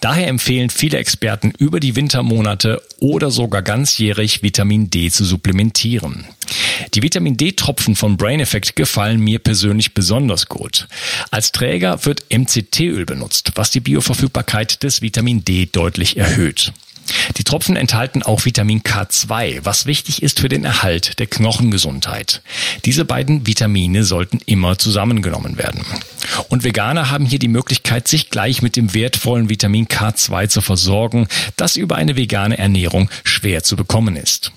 Daher empfehlen viele Experten über die Wintermonate oder sogar ganzjährig Vitamin D zu supplementieren. Die Vitamin D-Tropfen von Brain Effect gefallen mir persönlich besonders gut. Als Träger wird MCT-Öl benutzt, was die Bioverfügbarkeit des Vitamin D deutlich erhöht. Die Tropfen enthalten auch Vitamin K2, was wichtig ist für den Erhalt der Knochengesundheit. Diese beiden Vitamine sollten immer zusammengenommen werden. Und Veganer haben hier die Möglichkeit, sich gleich mit dem wertvollen Vitamin K2 zu versorgen, das über eine vegane Ernährung schwer zu bekommen ist.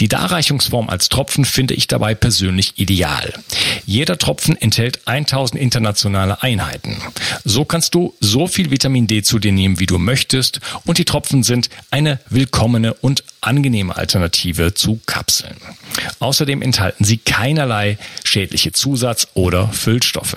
Die Darreichungsform als Tropfen finde ich dabei persönlich ideal. Jeder Tropfen enthält 1000 internationale Einheiten. So kannst du so viel Vitamin D zu dir nehmen, wie du möchtest und die Tropfen sind eine willkommene und angenehme Alternative zu Kapseln. Außerdem enthalten sie keinerlei schädliche Zusatz- oder Füllstoffe.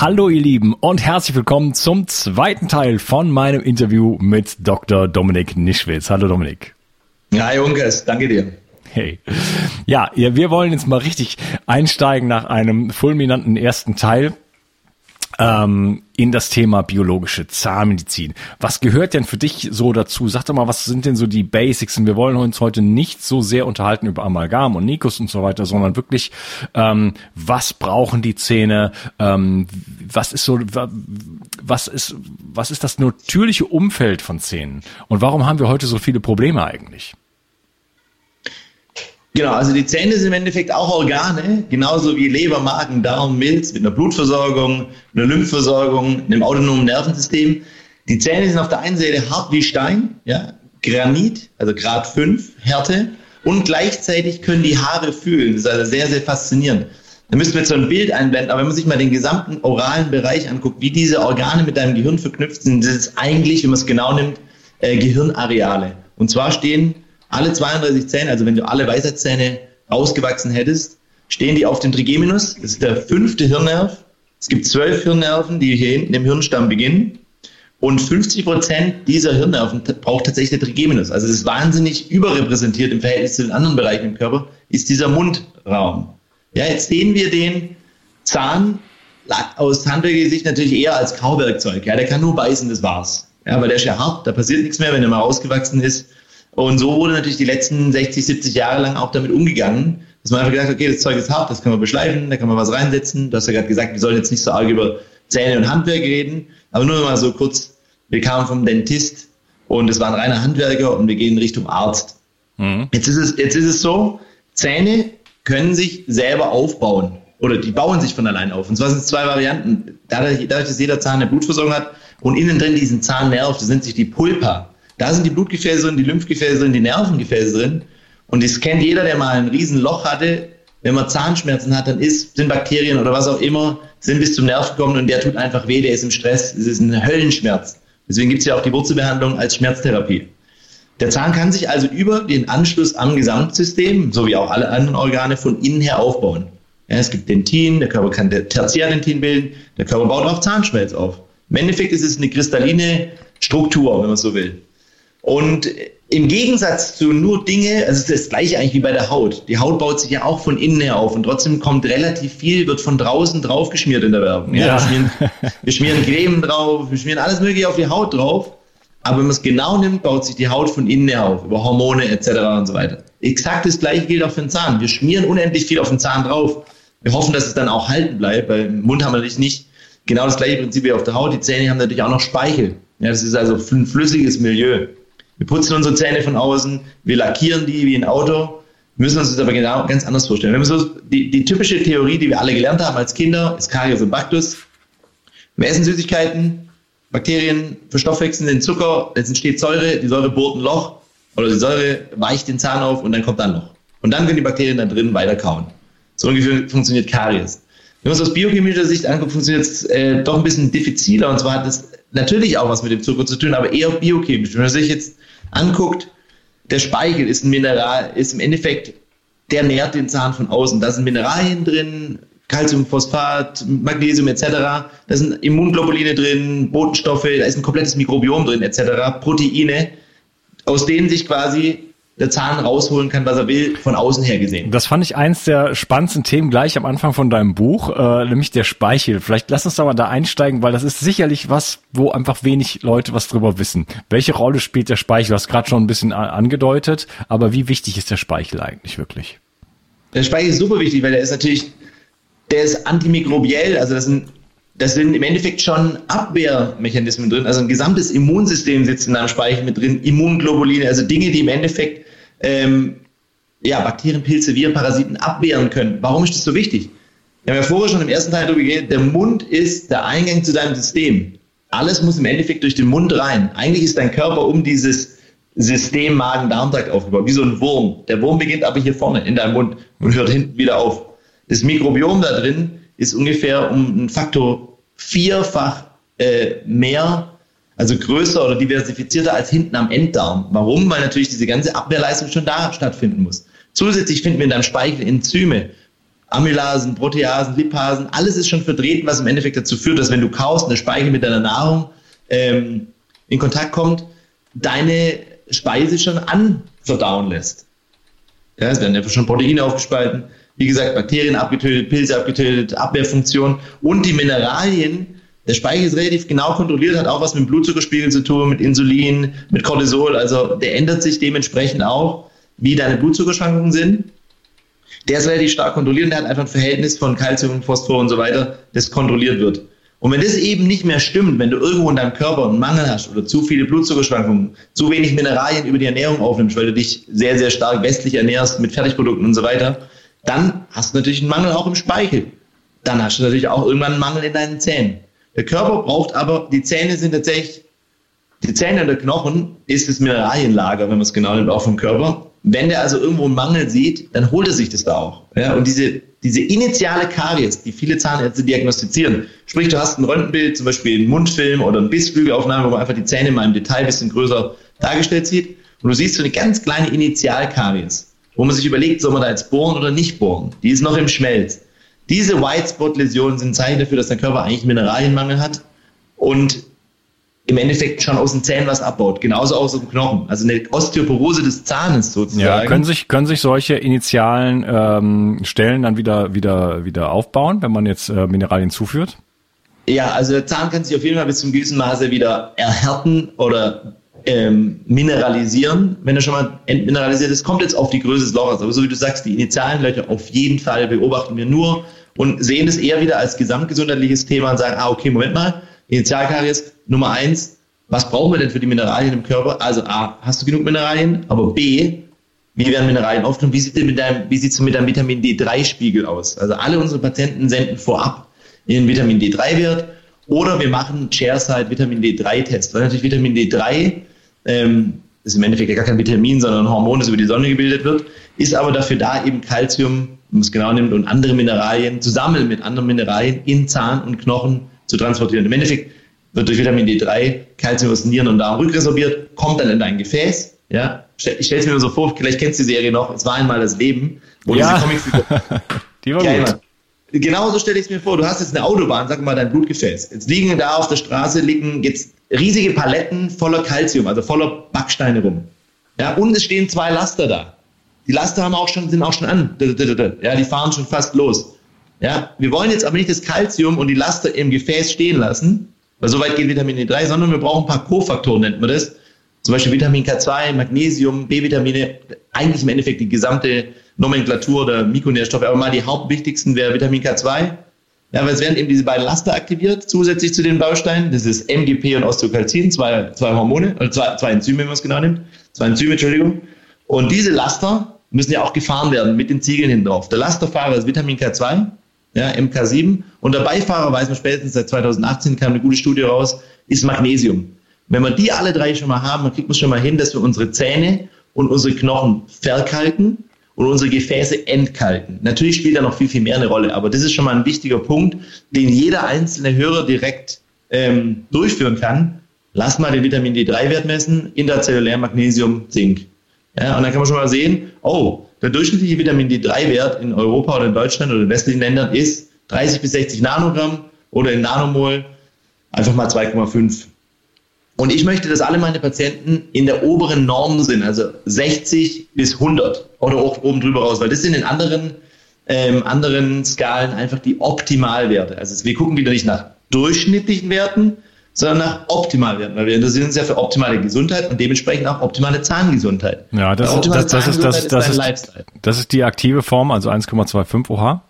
Hallo ihr Lieben und herzlich willkommen zum zweiten Teil von meinem Interview mit Dr. Dominik Nischwitz. Hallo Dominik. Hi Unges, danke dir. Hey. Ja, wir wollen jetzt mal richtig einsteigen nach einem fulminanten ersten Teil ähm, in das Thema biologische Zahnmedizin. Was gehört denn für dich so dazu? Sag doch mal, was sind denn so die Basics? Und wir wollen uns heute nicht so sehr unterhalten über Amalgam und Nikus und so weiter, sondern wirklich, ähm, was brauchen die Zähne? Ähm, was ist so, was ist, was ist das natürliche Umfeld von Zähnen? Und warum haben wir heute so viele Probleme eigentlich? Genau, also die Zähne sind im Endeffekt auch Organe, genauso wie Leber, Magen, Darm, Milz mit einer Blutversorgung, einer Lymphversorgung, einem autonomen Nervensystem. Die Zähne sind auf der einen Seite hart wie Stein, ja, Granit, also Grad 5 Härte, und gleichzeitig können die Haare fühlen. Das ist also sehr, sehr faszinierend. Da müssten wir jetzt so ein Bild einblenden, aber wenn man sich mal den gesamten oralen Bereich anguckt, wie diese Organe mit deinem Gehirn verknüpft sind, das ist eigentlich, wenn man es genau nimmt, äh, Gehirnareale. Und zwar stehen alle 32 Zähne, also wenn du alle Weisheitszähne ausgewachsen hättest, stehen die auf dem Trigeminus. Das ist der fünfte Hirnnerv. Es gibt zwölf Hirnnerven, die hier hinten im Hirnstamm beginnen. Und 50 Prozent dieser Hirnnerven braucht tatsächlich der Trigeminus. Also es ist wahnsinnig überrepräsentiert im Verhältnis zu den anderen Bereichen im Körper, ist dieser Mundraum. Ja, jetzt sehen wir den Zahn aus handwerklicher Sicht natürlich eher als Kauwerkzeug. Ja, der kann nur beißen, das war's. Ja, weil der ist ja hart, da passiert nichts mehr, wenn er mal ausgewachsen ist. Und so wurde natürlich die letzten 60, 70 Jahre lang auch damit umgegangen, dass man einfach gesagt hat, okay, das Zeug ist hart, das kann man beschleifen, da kann man was reinsetzen. Du hast ja gerade gesagt, wir sollen jetzt nicht so arg über Zähne und Handwerk reden, aber nur mal so kurz, wir kamen vom Dentist und es war ein reiner Handwerker und wir gehen Richtung Arzt. Mhm. Jetzt, ist es, jetzt ist es so, Zähne können sich selber aufbauen oder die bauen sich von allein auf. Und zwar sind es zwei Varianten. Dadurch, dadurch, dass jeder Zahn eine Blutversorgung hat und innen drin diesen Zahnnerv, das nennt sich die Pulpa. Da sind die Blutgefäße drin, die Lymphgefäße drin, die Nervengefäße drin. Und das kennt jeder, der mal ein Riesenloch hatte. Wenn man Zahnschmerzen hat, dann ist, sind Bakterien oder was auch immer, sind bis zum Nerv gekommen und der tut einfach weh, der ist im Stress. Es ist ein Höllenschmerz. Deswegen gibt es ja auch die Wurzelbehandlung als Schmerztherapie. Der Zahn kann sich also über den Anschluss am Gesamtsystem, so wie auch alle anderen Organe, von innen her aufbauen. Ja, es gibt Dentin, der Körper kann Tertiärdentin bilden, der Körper baut auch Zahnschmelz auf. Im Endeffekt ist es eine kristalline Struktur, wenn man so will. Und im Gegensatz zu nur Dinge, also es ist das gleiche eigentlich wie bei der Haut. Die Haut baut sich ja auch von innen her auf und trotzdem kommt relativ viel, wird von draußen draufgeschmiert in der Werbung. Ja. ja. Wir, schmieren, wir schmieren Creme drauf, wir schmieren alles mögliche auf die Haut drauf. Aber wenn man es genau nimmt, baut sich die Haut von innen her auf, über Hormone etc. und so weiter. Exakt das gleiche gilt auch für den Zahn. Wir schmieren unendlich viel auf den Zahn drauf. Wir hoffen, dass es dann auch halten bleibt, weil im Mund haben wir natürlich nicht genau das gleiche Prinzip wie auf der Haut. Die Zähne haben natürlich auch noch Speichel. Ja, das ist also ein flüssiges Milieu. Wir putzen unsere Zähne von außen, wir lackieren die wie ein Auto, müssen uns das aber genau ganz anders vorstellen. Wenn wir so die, die typische Theorie, die wir alle gelernt haben als Kinder, ist Karies und Bactus. Wir essen Süßigkeiten, Bakterien verstoffwechseln den Zucker, jetzt entsteht Säure, die Säure bohrt ein Loch oder die Säure weicht den Zahn auf und dann kommt dann Loch. Und dann können die Bakterien da drin weiter kauen. So ungefähr funktioniert Karies. Wenn man es aus biochemischer Sicht anguckt, funktioniert es äh, doch ein bisschen diffiziler. Und zwar hat das natürlich auch was mit dem Zucker zu tun, aber eher biochemisch. Wenn man sich jetzt anguckt, der Speichel ist ein Mineral, ist im Endeffekt, der nährt den Zahn von außen. Da sind Mineralien drin, Calcium, Phosphat, Magnesium etc. Da sind Immunglobuline drin, Botenstoffe, da ist ein komplettes Mikrobiom drin etc. Proteine, aus denen sich quasi der Zahn rausholen kann, was er will, von außen her gesehen. Das fand ich eins der spannendsten Themen gleich am Anfang von deinem Buch, äh, nämlich der Speichel. Vielleicht lass uns da mal da einsteigen, weil das ist sicherlich was, wo einfach wenig Leute was drüber wissen. Welche Rolle spielt der Speichel? Du hast gerade schon ein bisschen angedeutet, aber wie wichtig ist der Speichel eigentlich wirklich? Der Speichel ist super wichtig, weil der ist natürlich, der ist antimikrobiell, also das sind das sind im Endeffekt schon Abwehrmechanismen drin. Also ein gesamtes Immunsystem sitzt in einem Speichel mit drin, Immunglobuline, also Dinge, die im Endeffekt ähm, ja, Bakterien, Pilze, Viren, Parasiten abwehren können. Warum ist das so wichtig? Wir haben ja vorher schon im ersten Teil darüber geredet, der Mund ist der Eingang zu deinem System. Alles muss im Endeffekt durch den Mund rein. Eigentlich ist dein Körper um dieses System Magen-Darm-Trakt aufgebaut, wie so ein Wurm. Der Wurm beginnt aber hier vorne in deinem Mund und hört hinten wieder auf. Das Mikrobiom da drin ist ungefähr um einen Faktor vierfach äh, mehr, also größer oder diversifizierter als hinten am Enddarm. Warum? Weil natürlich diese ganze Abwehrleistung schon da stattfinden muss. Zusätzlich finden wir in deinem Speichel Enzyme, Amylasen, Proteasen, Lipasen, alles ist schon vertreten, was im Endeffekt dazu führt, dass wenn du kaust und der Speichel mit deiner Nahrung ähm, in Kontakt kommt, deine Speise schon anverdauen lässt. Ja, es werden einfach schon Proteine aufgespalten, wie gesagt, Bakterien abgetötet, Pilze abgetötet, Abwehrfunktion und die Mineralien. Der Speichel ist relativ genau kontrolliert, hat auch was mit Blutzuckerspiegel zu tun, mit Insulin, mit Cortisol. Also der ändert sich dementsprechend auch, wie deine Blutzuckerschwankungen sind. Der ist relativ stark kontrolliert und der hat einfach ein Verhältnis von Kalzium, Phosphor und so weiter, das kontrolliert wird. Und wenn das eben nicht mehr stimmt, wenn du irgendwo in deinem Körper einen Mangel hast oder zu viele Blutzuckerschwankungen, zu wenig Mineralien über die Ernährung aufnimmst, weil du dich sehr, sehr stark westlich ernährst mit Fertigprodukten und so weiter, dann hast du natürlich einen Mangel auch im Speichel. Dann hast du natürlich auch irgendwann einen Mangel in deinen Zähnen. Der Körper braucht aber, die Zähne sind tatsächlich, die Zähne und der Knochen ist das Mineralienlager, wenn man es genau nimmt, auch vom Körper. Wenn der also irgendwo einen Mangel sieht, dann holt er sich das da auch. Ja, und diese, diese initiale Karies, die viele Zahnärzte diagnostizieren, sprich, du hast ein Röntgenbild, zum Beispiel einen Mundfilm oder eine Bissflügelaufnahme, wo man einfach die Zähne mal im Detail ein bisschen größer dargestellt sieht, und du siehst so eine ganz kleine Initialkaries wo man sich überlegt, soll man da jetzt bohren oder nicht bohren. Die ist noch im Schmelz. Diese White Spot Läsionen sind Zeichen dafür, dass der Körper eigentlich Mineralienmangel hat und im Endeffekt schon aus den Zähnen was abbaut, genauso aus dem Knochen. Also eine Osteoporose des Zahnes sozusagen. Ja, können sich, können sich solche initialen ähm, Stellen dann wieder, wieder, wieder aufbauen, wenn man jetzt äh, Mineralien zuführt? Ja, also der Zahn kann sich auf jeden Fall bis zum gewissen Maße wieder erhärten oder ähm, mineralisieren, wenn er schon mal entmineralisiert ist, kommt jetzt auf die Größe des Loches. Aber so wie du sagst, die initialen Löcher auf jeden Fall beobachten wir nur und sehen es eher wieder als gesamtgesundheitliches Thema und sagen, ah, okay, Moment mal, Initialkaries Nummer eins, was brauchen wir denn für die Mineralien im Körper? Also A, hast du genug Mineralien? Aber B, wie werden Mineralien aufgenommen? Wie sieht es mit deinem Vitamin D3-Spiegel aus? Also alle unsere Patienten senden vorab ihren Vitamin D3-Wert oder wir machen Chairside Vitamin D3-Test, weil natürlich Vitamin D3 ähm, ist im Endeffekt ja gar kein Vitamin, sondern ein Hormon, das über die Sonne gebildet wird, ist aber dafür da, eben Kalzium, wenn man es genau nimmt, und andere Mineralien zusammen mit anderen Mineralien in Zahn und Knochen zu transportieren. Im Endeffekt wird durch Vitamin D3 Kalzium aus Nieren und Darm rückresorbiert, kommt dann in dein Gefäß. Ja, ich stelle es mir so vor, vielleicht kennst du die Serie noch, es war einmal das Leben, wo ja. diese Comicfigur. die war gut. Genauso stelle ich es mir vor. Du hast jetzt eine Autobahn, sag mal dein Blutgefäß. Jetzt liegen da auf der Straße liegen jetzt riesige Paletten voller Kalzium, also voller Backsteine rum. Ja, und es stehen zwei Laster da. Die Laster haben auch schon, sind auch schon an. Ja, die fahren schon fast los. Ja, wir wollen jetzt aber nicht das Kalzium und die Laster im Gefäß stehen lassen, weil so weit geht Vitamin D3, sondern wir brauchen ein paar Kofaktoren, nennt man das. Zum Beispiel Vitamin K2, Magnesium, B-Vitamine, eigentlich im Endeffekt die gesamte Nomenklatur der Mikronährstoffe, aber mal die hauptwichtigsten wäre Vitamin K2. Ja, weil es werden eben diese beiden Laster aktiviert, zusätzlich zu den Bausteinen. Das ist MGP und Osteokalzin, zwei, zwei Hormone, also zwei, zwei Enzyme, wenn man es genau nimmt. Zwei Enzyme, Entschuldigung. Und diese Laster müssen ja auch gefahren werden mit den Ziegeln hinten drauf. Der Lasterfahrer ist Vitamin K2, ja, MK7. Und der Beifahrer, weiß man spätestens seit 2018, kam eine gute Studie raus, ist Magnesium. Wenn wir die alle drei schon mal haben, dann kriegt man schon mal hin, dass wir unsere Zähne und unsere Knochen verkalken und unsere Gefäße entkalken. Natürlich spielt da noch viel, viel mehr eine Rolle, aber das ist schon mal ein wichtiger Punkt, den jeder einzelne Hörer direkt ähm, durchführen kann. Lass mal den Vitamin D3-Wert messen, interzellulär Magnesium, Zink. Ja, und dann kann man schon mal sehen, oh, der durchschnittliche Vitamin D3-Wert in Europa oder in Deutschland oder in westlichen Ländern ist 30 bis 60 Nanogramm oder in Nanomol einfach mal 2,5. Und ich möchte, dass alle meine Patienten in der oberen Norm sind, also 60 bis 100 oder auch oben drüber raus, weil das sind in anderen, ähm, anderen Skalen einfach die Optimalwerte. Also wir gucken wieder nicht nach durchschnittlichen Werten, sondern nach Optimalwerten, weil wir interessieren uns ja für optimale Gesundheit und dementsprechend auch optimale Zahngesundheit. Ja, das, ist, das, das, ist, das, das, ist, das ist die aktive Form, also 1,25 OH.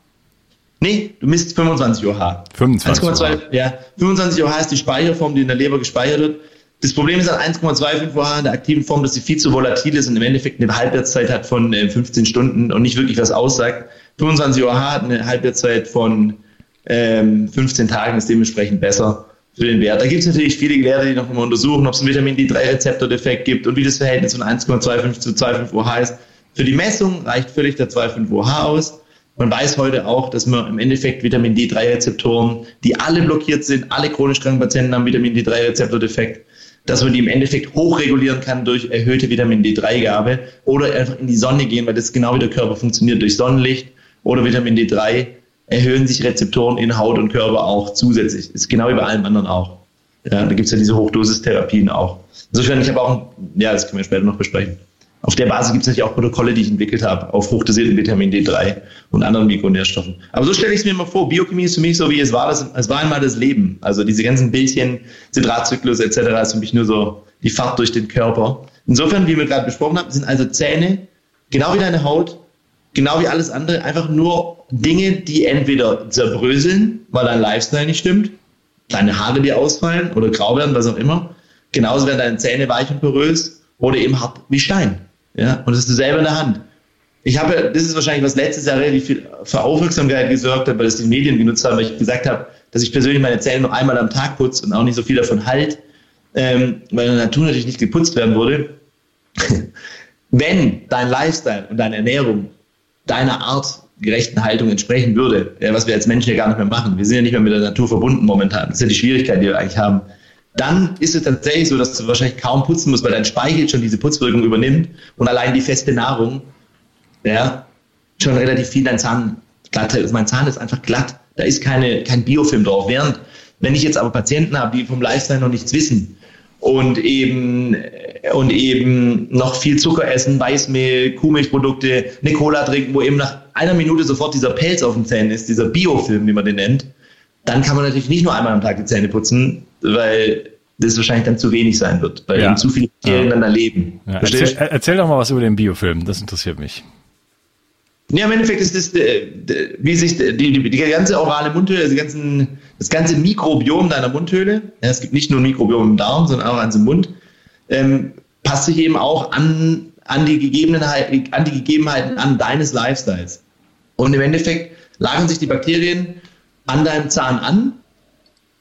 Nee, du misst 25 OH. 25 OH. Ja, 25 OH ist die Speicherform, die in der Leber gespeichert wird. Das Problem ist an 1,25 OH in der aktiven Form, dass sie viel zu volatil ist und im Endeffekt eine Halbwertszeit hat von 15 äh, Stunden und nicht wirklich was aussagt. 25 OH hat eine Halbwertszeit von ähm, 15 Tagen, ist dementsprechend besser für den Wert. Da gibt es natürlich viele Geräte, die noch mal untersuchen, ob es einen Vitamin D3-Rezeptor-Defekt gibt und wie das Verhältnis von 1,25 zu 2,5 OH ist. Für die Messung reicht völlig der 2,5 OH aus. Man weiß heute auch, dass man im Endeffekt Vitamin D3-Rezeptoren, die alle blockiert sind, alle chronisch kranken Patienten haben Vitamin D3-Rezeptor-Defekt, dass man die im Endeffekt hochregulieren kann durch erhöhte Vitamin D3-Gabe oder einfach in die Sonne gehen, weil das genau wie der Körper funktioniert durch Sonnenlicht oder Vitamin D3 erhöhen sich Rezeptoren in Haut und Körper auch zusätzlich. Das ist genau wie bei allem anderen auch. Ja, da gibt es ja diese Hochdosistherapien auch. Insofern, ich habe auch, ja, das können wir später noch besprechen. Auf der Basis gibt es natürlich auch Protokolle, die ich entwickelt habe, auf hochdosierten Vitamin D3 und anderen Mikronährstoffen. Aber so stelle ich es mir mal vor. Biochemie ist für mich so, wie es war. Das, es war einmal das Leben. Also diese ganzen Bildchen, Zitratzyklus etc. ist für mich nur so die Fahrt durch den Körper. Insofern, wie wir gerade besprochen haben, sind also Zähne, genau wie deine Haut, genau wie alles andere, einfach nur Dinge, die entweder zerbröseln, weil dein Lifestyle nicht stimmt, deine Haare dir ausfallen oder grau werden, was auch immer. Genauso werden deine Zähne weich und porös oder eben hart wie Stein. Ja, und das ist selber in der Hand. Ich habe, das ist wahrscheinlich, was letztes Jahr relativ viel für Aufmerksamkeit gesorgt hat, weil es die Medien genutzt haben, weil ich gesagt habe, dass ich persönlich meine Zähne nur einmal am Tag putze und auch nicht so viel davon halt, ähm, weil in der Natur natürlich nicht geputzt werden wurde. Wenn dein Lifestyle und deine Ernährung deiner Art gerechten Haltung entsprechen würde, ja, was wir als Menschen ja gar nicht mehr machen. Wir sind ja nicht mehr mit der Natur verbunden momentan. Das ist ja die Schwierigkeit, die wir eigentlich haben dann ist es tatsächlich so, dass du wahrscheinlich kaum putzen musst, weil dein Speichel schon diese Putzwirkung übernimmt und allein die feste Nahrung, ja, schon relativ viel dein Zahn glatt hält. Also mein Zahn ist einfach glatt. Da ist keine, kein Biofilm drauf. Während, wenn ich jetzt aber Patienten habe, die vom Lifestyle noch nichts wissen und eben, und eben noch viel Zucker essen, Weißmehl, Kuhmilchprodukte, eine Cola trinken, wo eben nach einer Minute sofort dieser Pelz auf den Zähnen ist, dieser Biofilm, wie man den nennt, dann kann man natürlich nicht nur einmal am Tag die Zähne putzen, weil das wahrscheinlich dann zu wenig sein wird, weil ja. eben zu viele Bakterien ja. dann erleben. Ja. Erzähl, erzähl, doch mal was über den Biofilm, das interessiert mich. Ja, im Endeffekt ist das, äh, wie sich die, die, die ganze orale Mundhöhle, also ganzen, das ganze Mikrobiom deiner Mundhöhle, ja, es gibt nicht nur ein Mikrobiom im Darm, sondern auch ans Mund, ähm, passt sich eben auch an, an, die Gegebenheiten, an die Gegebenheiten an deines Lifestyles. Und im Endeffekt lagern sich die Bakterien an deinem Zahn an.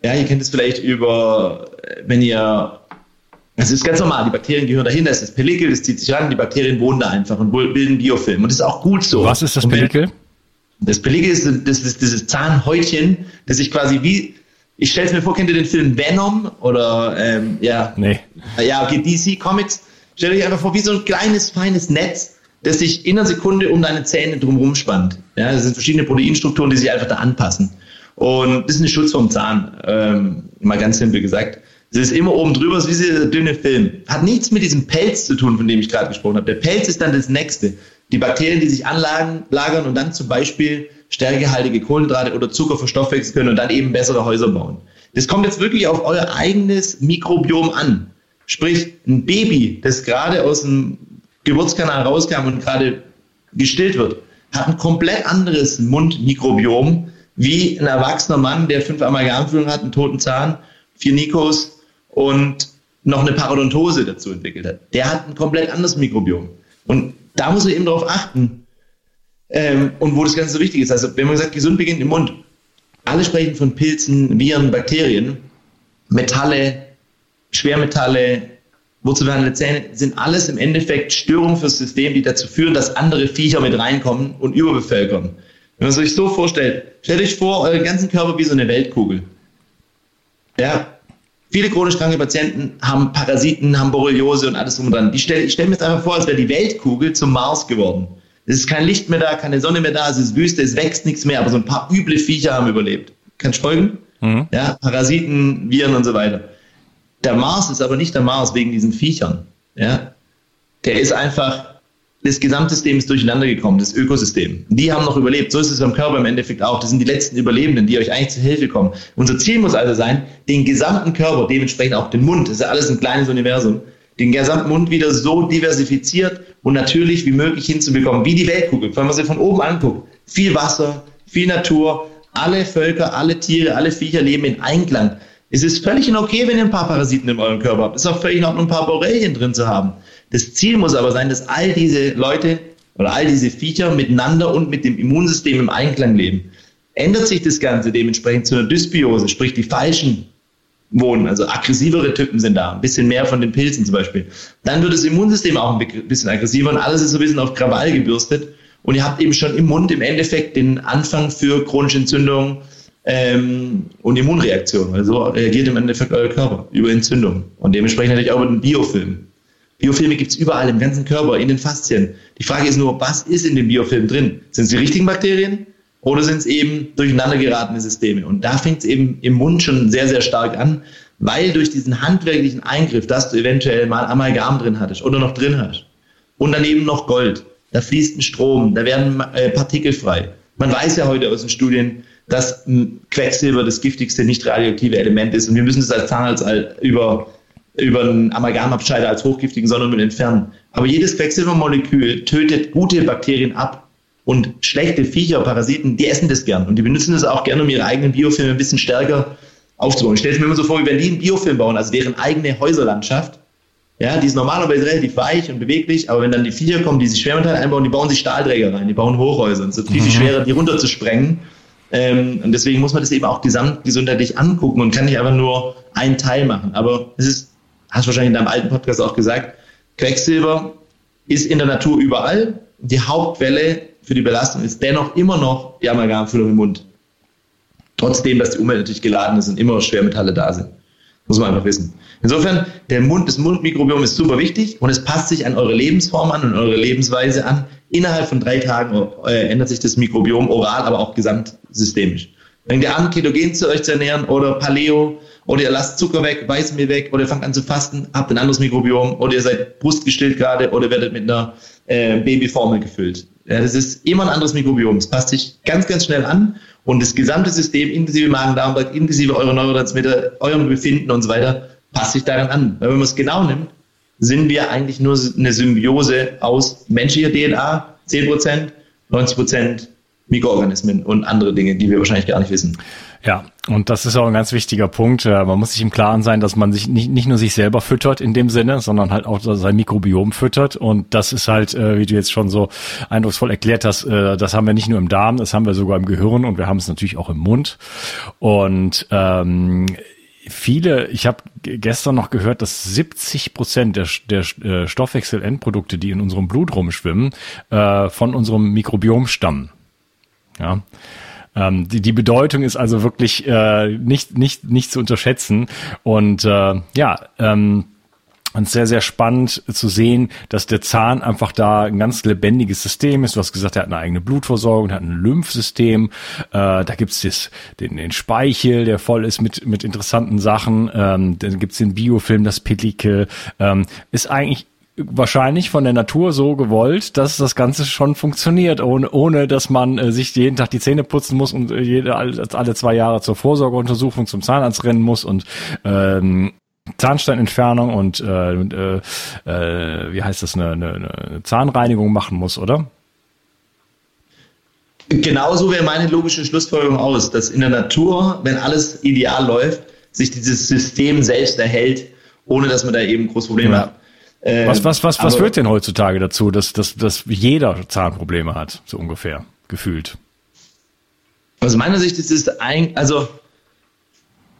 Ja, ihr kennt es vielleicht über, wenn ihr, es ist ganz normal, die Bakterien gehören dahin, das ist das Pellikel, das zieht sich ran, die Bakterien wohnen da einfach und bilden Biofilm. Und das ist auch gut so. Was ist das Pellikel? Das Pellikel ist das, das, dieses Zahnhäutchen, das sich quasi wie, ich stelle es mir vor, kennt ihr den Film Venom oder, ähm, ja. Nee. Ja, okay, DC Comics. Stellt euch einfach vor, wie so ein kleines, feines Netz, das sich in einer Sekunde um deine Zähne drumherum spannt. Ja, das sind verschiedene Proteinstrukturen, die sich einfach da anpassen. Und das ist ein Schutz vom Zahn, ähm, mal ganz simpel gesagt. Es ist immer oben drüber, so wie dieser dünne Film. Hat nichts mit diesem Pelz zu tun, von dem ich gerade gesprochen habe. Der Pelz ist dann das Nächste. Die Bakterien, die sich anlagern und dann zum Beispiel stärkehaltige Kohlenhydrate oder Zucker verstoffwechseln können und dann eben bessere Häuser bauen. Das kommt jetzt wirklich auf euer eigenes Mikrobiom an. Sprich, ein Baby, das gerade aus dem Geburtskanal rauskam und gerade gestillt wird, hat ein komplett anderes Mundmikrobiom wie ein erwachsener Mann, der fünf Amalgamfüllungen hat, einen toten Zahn, vier Nikos und noch eine Parodontose dazu entwickelt hat. Der hat ein komplett anderes Mikrobiom. Und da muss man eben darauf achten. Ähm, und wo das Ganze so wichtig ist. Also, wenn man sagt, gesund beginnt im Mund. Alle sprechen von Pilzen, Viren, Bakterien, Metalle, Schwermetalle, wurzelbehandelte Zähne, sind alles im Endeffekt Störungen fürs System, die dazu führen, dass andere Viecher mit reinkommen und überbevölkern. Wenn man sich so vorstellt, stellt euch vor, euren ganzen Körper wie so eine Weltkugel. Ja, viele chronisch kranke Patienten haben Parasiten, haben Borreliose und alles drum und dran. Ich stelle stell mir jetzt einfach vor, als wäre die Weltkugel zum Mars geworden. Es ist kein Licht mehr da, keine Sonne mehr da, es ist Wüste, es wächst nichts mehr, aber so ein paar üble Viecher haben überlebt. Kannst du folgen? Mhm. Ja, Parasiten, Viren und so weiter. Der Mars ist aber nicht der Mars wegen diesen Viechern. Ja, der ist einfach das Gesamtsystem ist durcheinander gekommen, das Ökosystem. Die haben noch überlebt. So ist es beim Körper im Endeffekt auch. Das sind die letzten Überlebenden, die euch eigentlich zur Hilfe kommen. Unser Ziel muss also sein, den gesamten Körper, dementsprechend auch den Mund, das ist ja alles ein kleines Universum, den gesamten Mund wieder so diversifiziert und natürlich wie möglich hinzubekommen, wie die Weltkugel, wenn man sie von oben anguckt. Viel Wasser, viel Natur, alle Völker, alle Tiere, alle Viecher leben in Einklang. Es ist völlig in okay, wenn ihr ein paar Parasiten in eurem Körper habt. Es ist auch völlig in Ordnung, ein paar Borrelien drin zu haben. Das Ziel muss aber sein, dass all diese Leute oder all diese Viecher miteinander und mit dem Immunsystem im Einklang leben. Ändert sich das Ganze dementsprechend zu einer Dysbiose, sprich die falschen wohnen, also aggressivere Typen sind da, ein bisschen mehr von den Pilzen zum Beispiel, dann wird das Immunsystem auch ein bisschen aggressiver und alles ist so ein bisschen auf Krawall gebürstet und ihr habt eben schon im Mund im Endeffekt den Anfang für chronische Entzündung ähm, und Immunreaktionen. Also reagiert im Endeffekt euer Körper über Entzündung und dementsprechend natürlich auch über den Biofilm. Biofilme gibt es überall im ganzen Körper, in den Faszien. Die Frage ist nur, was ist in dem Biofilm drin? Sind es die richtigen Bakterien oder sind es eben durcheinander geratene Systeme? Und da fängt es eben im Mund schon sehr, sehr stark an, weil durch diesen handwerklichen Eingriff, dass du eventuell mal Amalgam drin hattest oder noch drin hast und daneben noch Gold, da fließt ein Strom, da werden äh, Partikel frei. Man weiß ja heute aus den Studien, dass Quecksilber das giftigste nicht radioaktive Element ist und wir müssen es als Zahnarzt über über einen Amalgamabscheider als hochgiftigen Sonnenmüll entfernen. Aber jedes Quecksilbermolekül tötet gute Bakterien ab. Und schlechte Viecher, Parasiten, die essen das gern. Und die benutzen das auch gerne, um ihre eigenen Biofilme ein bisschen stärker aufzubauen. Ich stelle es mir immer so vor, wie wenn die einen Biofilm bauen, also deren eigene Häuserlandschaft. Ja, die ist normalerweise relativ weich und beweglich, aber wenn dann die Viecher kommen, die sich Schwermetalle einbauen, die bauen sich Stahlträger rein, die bauen Hochhäuser. Und es ist viel, viel mhm. schwerer, die runterzusprengen. Ähm, und deswegen muss man das eben auch gesamtgesundheitlich angucken und kann nicht einfach nur einen Teil machen. Aber es ist hast wahrscheinlich in deinem alten Podcast auch gesagt, Quecksilber ist in der Natur überall. Die Hauptquelle für die Belastung ist dennoch immer noch die Amalgamfüllung im Mund. Trotzdem, dass die Umwelt natürlich geladen ist und immer Schwermetalle da sind. Muss man einfach wissen. Insofern, der Mund, das Mundmikrobiom ist super wichtig und es passt sich an eure Lebensform an und eure Lebensweise an. Innerhalb von drei Tagen äh, ändert sich das Mikrobiom oral, aber auch gesamtsystemisch. Fängt ihr an, ketogen zu euch zu ernähren oder Paleo oder ihr lasst Zucker weg, Weißmehl weg oder ihr fangt an zu fasten, habt ein anderes Mikrobiom oder ihr seid brustgestillt gerade oder werdet mit einer äh, Babyformel gefüllt. Ja, das ist immer ein anderes Mikrobiom. Es passt sich ganz, ganz schnell an und das gesamte System, inklusive Magen-Darm, inklusive eurer Neurotransmitter, eurem Befinden und so weiter, passt sich daran an. Weil wenn man es genau nimmt, sind wir eigentlich nur eine Symbiose aus menschlicher DNA, 10%, 90% Mikroorganismen und andere Dinge, die wir wahrscheinlich gar nicht wissen. Ja, und das ist auch ein ganz wichtiger Punkt. Äh, man muss sich im Klaren sein, dass man sich nicht, nicht nur sich selber füttert in dem Sinne, sondern halt auch sein Mikrobiom füttert. Und das ist halt, äh, wie du jetzt schon so eindrucksvoll erklärt hast, äh, das haben wir nicht nur im Darm, das haben wir sogar im Gehirn und wir haben es natürlich auch im Mund. Und ähm, viele, ich habe gestern noch gehört, dass 70 Prozent der, der Stoffwechselendprodukte, die in unserem Blut rumschwimmen, äh, von unserem Mikrobiom stammen. Ja. Ähm, die, die Bedeutung ist also wirklich äh, nicht, nicht, nicht zu unterschätzen. Und äh, ja, ähm, und sehr, sehr spannend zu sehen, dass der Zahn einfach da ein ganz lebendiges System ist. Du hast gesagt, er hat eine eigene Blutversorgung, hat ein Lymphsystem. Äh, da gibt's das, den, den Speichel, der voll ist mit, mit interessanten Sachen. Ähm, dann gibt's den Biofilm, das Pelikel. Ähm, ist eigentlich wahrscheinlich von der Natur so gewollt, dass das Ganze schon funktioniert, ohne, ohne dass man äh, sich jeden Tag die Zähne putzen muss und äh, jede, alle zwei Jahre zur Vorsorgeuntersuchung zum Zahnarzt rennen muss und ähm, Zahnsteinentfernung und äh, äh, äh, wie heißt das, eine, eine, eine Zahnreinigung machen muss, oder? Genauso wäre meine logische Schlussfolgerung aus, dass in der Natur, wenn alles ideal läuft, sich dieses System selbst erhält, ohne dass man da eben groß Probleme ja. hat. Äh, was, was, was, was führt denn heutzutage dazu, dass, dass, dass jeder Zahnprobleme hat, so ungefähr, gefühlt? Aus meiner Sicht ist es ein, also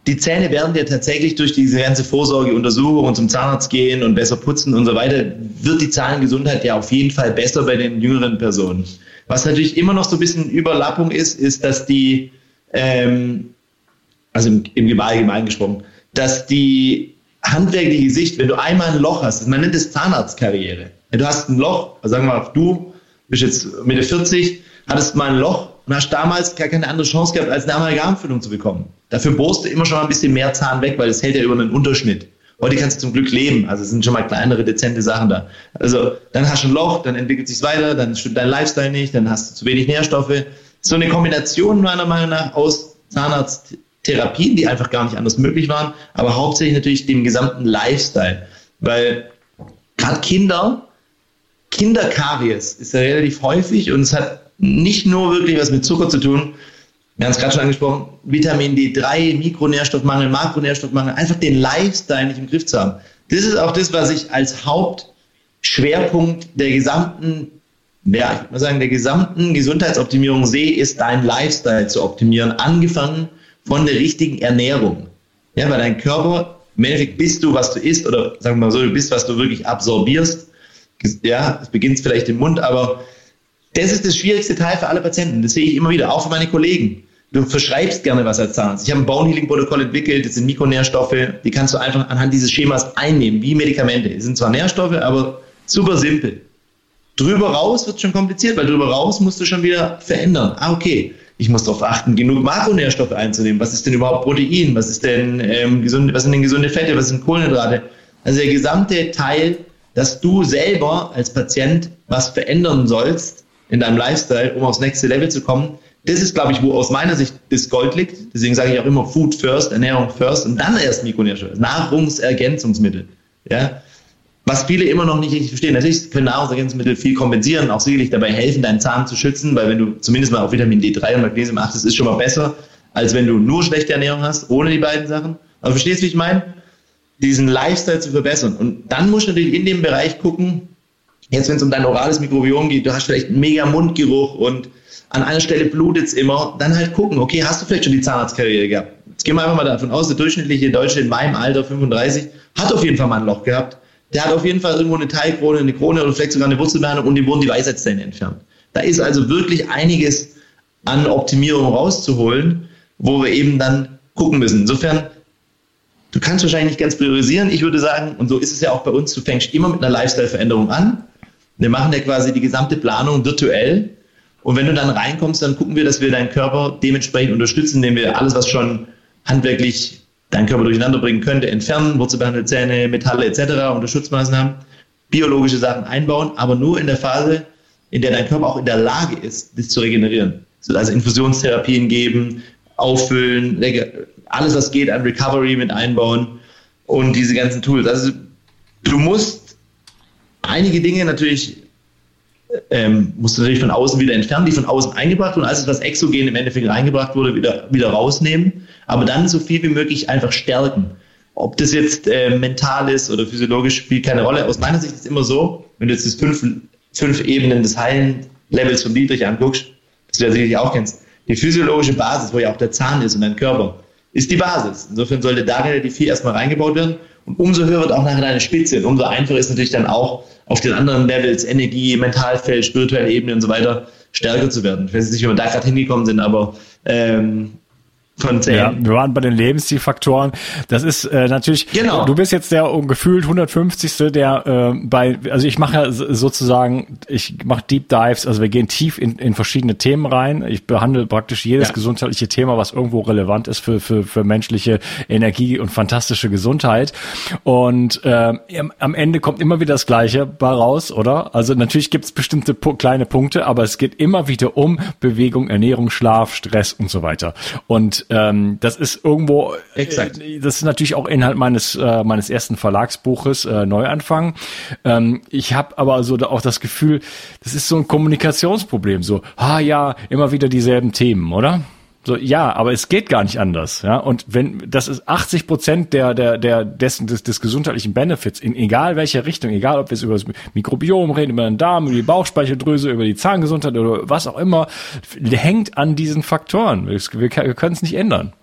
die Zähne werden ja tatsächlich durch diese ganze Vorsorgeuntersuchung und zum Zahnarzt gehen und besser putzen und so weiter, wird die Zahngesundheit ja auf jeden Fall besser bei den jüngeren Personen. Was natürlich immer noch so ein bisschen Überlappung ist, ist, dass die, ähm, also im, im Allgemeinen gesprochen, dass die handwerkliche Sicht, wenn du einmal ein Loch hast, man nennt es Zahnarztkarriere. Du hast ein Loch, also sagen wir mal, du bist jetzt Mitte 40, hattest mal ein Loch und hast damals gar keine andere Chance gehabt, als eine Amalgamfüllung zu bekommen. Dafür bohrst du immer schon mal ein bisschen mehr Zahn weg, weil das hält ja über einen Unterschnitt. Heute kannst du zum Glück leben, also es sind schon mal kleinere, dezente Sachen da. Also dann hast du ein Loch, dann entwickelt sich weiter, dann stimmt dein Lifestyle nicht, dann hast du zu wenig Nährstoffe. So eine Kombination meiner Meinung nach aus Zahnarzttherapien, die einfach gar nicht anders möglich waren, aber hauptsächlich natürlich dem gesamten Lifestyle. Weil gerade Kinder, Kinderkaries ist ja relativ häufig und es hat nicht nur wirklich was mit Zucker zu tun. Wir haben es gerade schon angesprochen, Vitamin D3, Mikronährstoffmangel, Makronährstoffmangel, einfach den Lifestyle nicht im Griff zu haben. Das ist auch das, was ich als Hauptschwerpunkt der gesamten, ja, ich würde sagen, der gesamten Gesundheitsoptimierung sehe, ist dein Lifestyle zu optimieren, angefangen von der richtigen Ernährung. Ja, weil dein Körper, im Endeffekt bist du, was du isst, oder sagen wir mal so, du bist, was du wirklich absorbierst. Ja, es beginnt vielleicht im Mund, aber das ist das schwierigste Teil für alle Patienten. Das sehe ich immer wieder, auch für meine Kollegen. Du verschreibst gerne was als Zahnarzt. Ich habe ein Bone Healing Protokoll entwickelt. Das sind Mikronährstoffe. Die kannst du einfach anhand dieses Schemas einnehmen, wie Medikamente. Das sind zwar Nährstoffe, aber super simpel. Drüber raus wird schon kompliziert, weil drüber raus musst du schon wieder verändern. Ah, okay. Ich muss darauf achten, genug Makronährstoffe einzunehmen. Was ist denn überhaupt Protein? Was ist denn ähm, gesunde, was sind denn gesunde Fette? Was sind Kohlenhydrate? Also der gesamte Teil, dass du selber als Patient was verändern sollst, in deinem Lifestyle, um aufs nächste Level zu kommen. Das ist, glaube ich, wo aus meiner Sicht das Gold liegt. Deswegen sage ich auch immer Food first, Ernährung first und dann erst Mikronährstoffe, Nahrungsergänzungsmittel. Ja, was viele immer noch nicht richtig verstehen. Natürlich können Nahrungsergänzungsmittel viel kompensieren, auch sicherlich dabei helfen, deinen Zahn zu schützen, weil wenn du zumindest mal auf Vitamin D3 und Magnesium achtest, ist schon mal besser, als wenn du nur schlechte Ernährung hast, ohne die beiden Sachen. Aber verstehst du, wie ich meine? Diesen Lifestyle zu verbessern. Und dann musst du natürlich in dem Bereich gucken, Jetzt, wenn es um dein orales Mikrobiom geht, du hast vielleicht einen mega Mundgeruch und an einer Stelle blutet es immer, dann halt gucken, okay, hast du vielleicht schon die Zahnarztkarriere gehabt? Jetzt gehen wir einfach mal davon aus, der durchschnittliche Deutsche in meinem Alter, 35, hat auf jeden Fall mal ein Loch gehabt. Der hat auf jeden Fall irgendwo eine Teilkrone, eine Krone oder vielleicht sogar eine Wurzelbehandlung und die wurden die Weisheitszähne entfernt. Da ist also wirklich einiges an Optimierung rauszuholen, wo wir eben dann gucken müssen. Insofern, du kannst wahrscheinlich nicht ganz priorisieren. Ich würde sagen, und so ist es ja auch bei uns, du fängst immer mit einer Lifestyle-Veränderung an wir machen ja quasi die gesamte Planung virtuell. Und wenn du dann reinkommst, dann gucken wir, dass wir deinen Körper dementsprechend unterstützen, indem wir alles, was schon handwerklich deinen Körper durcheinander bringen könnte, entfernen, wurzelbehandelte Zähne, Metalle etc., unter Schutzmaßnahmen, biologische Sachen einbauen, aber nur in der Phase, in der dein Körper auch in der Lage ist, das zu regenerieren. Also Infusionstherapien geben, auffüllen, alles, was geht an Recovery mit einbauen und diese ganzen Tools. Also du musst einige Dinge natürlich ähm, musst du natürlich von außen wieder entfernen, die von außen eingebracht wurden, also das exogen im Endeffekt reingebracht wurde, wieder, wieder rausnehmen, aber dann so viel wie möglich einfach stärken. Ob das jetzt äh, mental ist oder physiologisch, spielt keine Rolle. Aus meiner Sicht ist es immer so, wenn du jetzt das fünf, fünf Ebenen des Heilen-Levels von Dietrich anguckst, das du ja sicherlich auch kennst, die physiologische Basis, wo ja auch der Zahn ist und dein Körper, ist die Basis. Insofern sollte da relativ viel erstmal reingebaut werden und umso höher wird auch nachher deine Spitze und umso einfacher ist natürlich dann auch auf den anderen Levels, Energie, Mentalfeld, spirituelle Ebene und so weiter, stärker zu werden. Ich weiß nicht, wie wir da gerade hingekommen sind, aber ähm, von. Ja, wir waren bei den Lebensstilfaktoren. Das ist äh, natürlich, genau. du bist jetzt der gefühlt 150. der äh, bei, also ich mache ja sozusagen, ich mache Deep Dives, also wir gehen tief in, in verschiedene Themen rein. Ich behandle praktisch jedes ja. gesundheitliche Thema, was irgendwo relevant ist für, für, für menschliche Energie und fantastische Gesundheit. Und äh, am Ende kommt immer wieder das Gleiche bei raus, oder? Also natürlich gibt es bestimmte kleine Punkte, aber es geht immer wieder um Bewegung, Ernährung, Schlaf, Stress und so weiter. Und ähm, das ist irgendwo, Exakt. Äh, das ist natürlich auch Inhalt meines äh, meines ersten Verlagsbuches äh, Neuanfang. Ähm, ich habe aber so auch das Gefühl, das ist so ein Kommunikationsproblem. So, ah ja, immer wieder dieselben Themen, oder? So, ja, aber es geht gar nicht anders, ja. Und wenn, das ist 80 Prozent der, der, der, dessen, des, des gesundheitlichen Benefits, in egal welcher Richtung, egal ob wir jetzt über das Mikrobiom reden, über den Darm, über die Bauchspeicheldrüse, über die Zahngesundheit oder was auch immer, hängt an diesen Faktoren. Wir, wir, können es nicht ändern.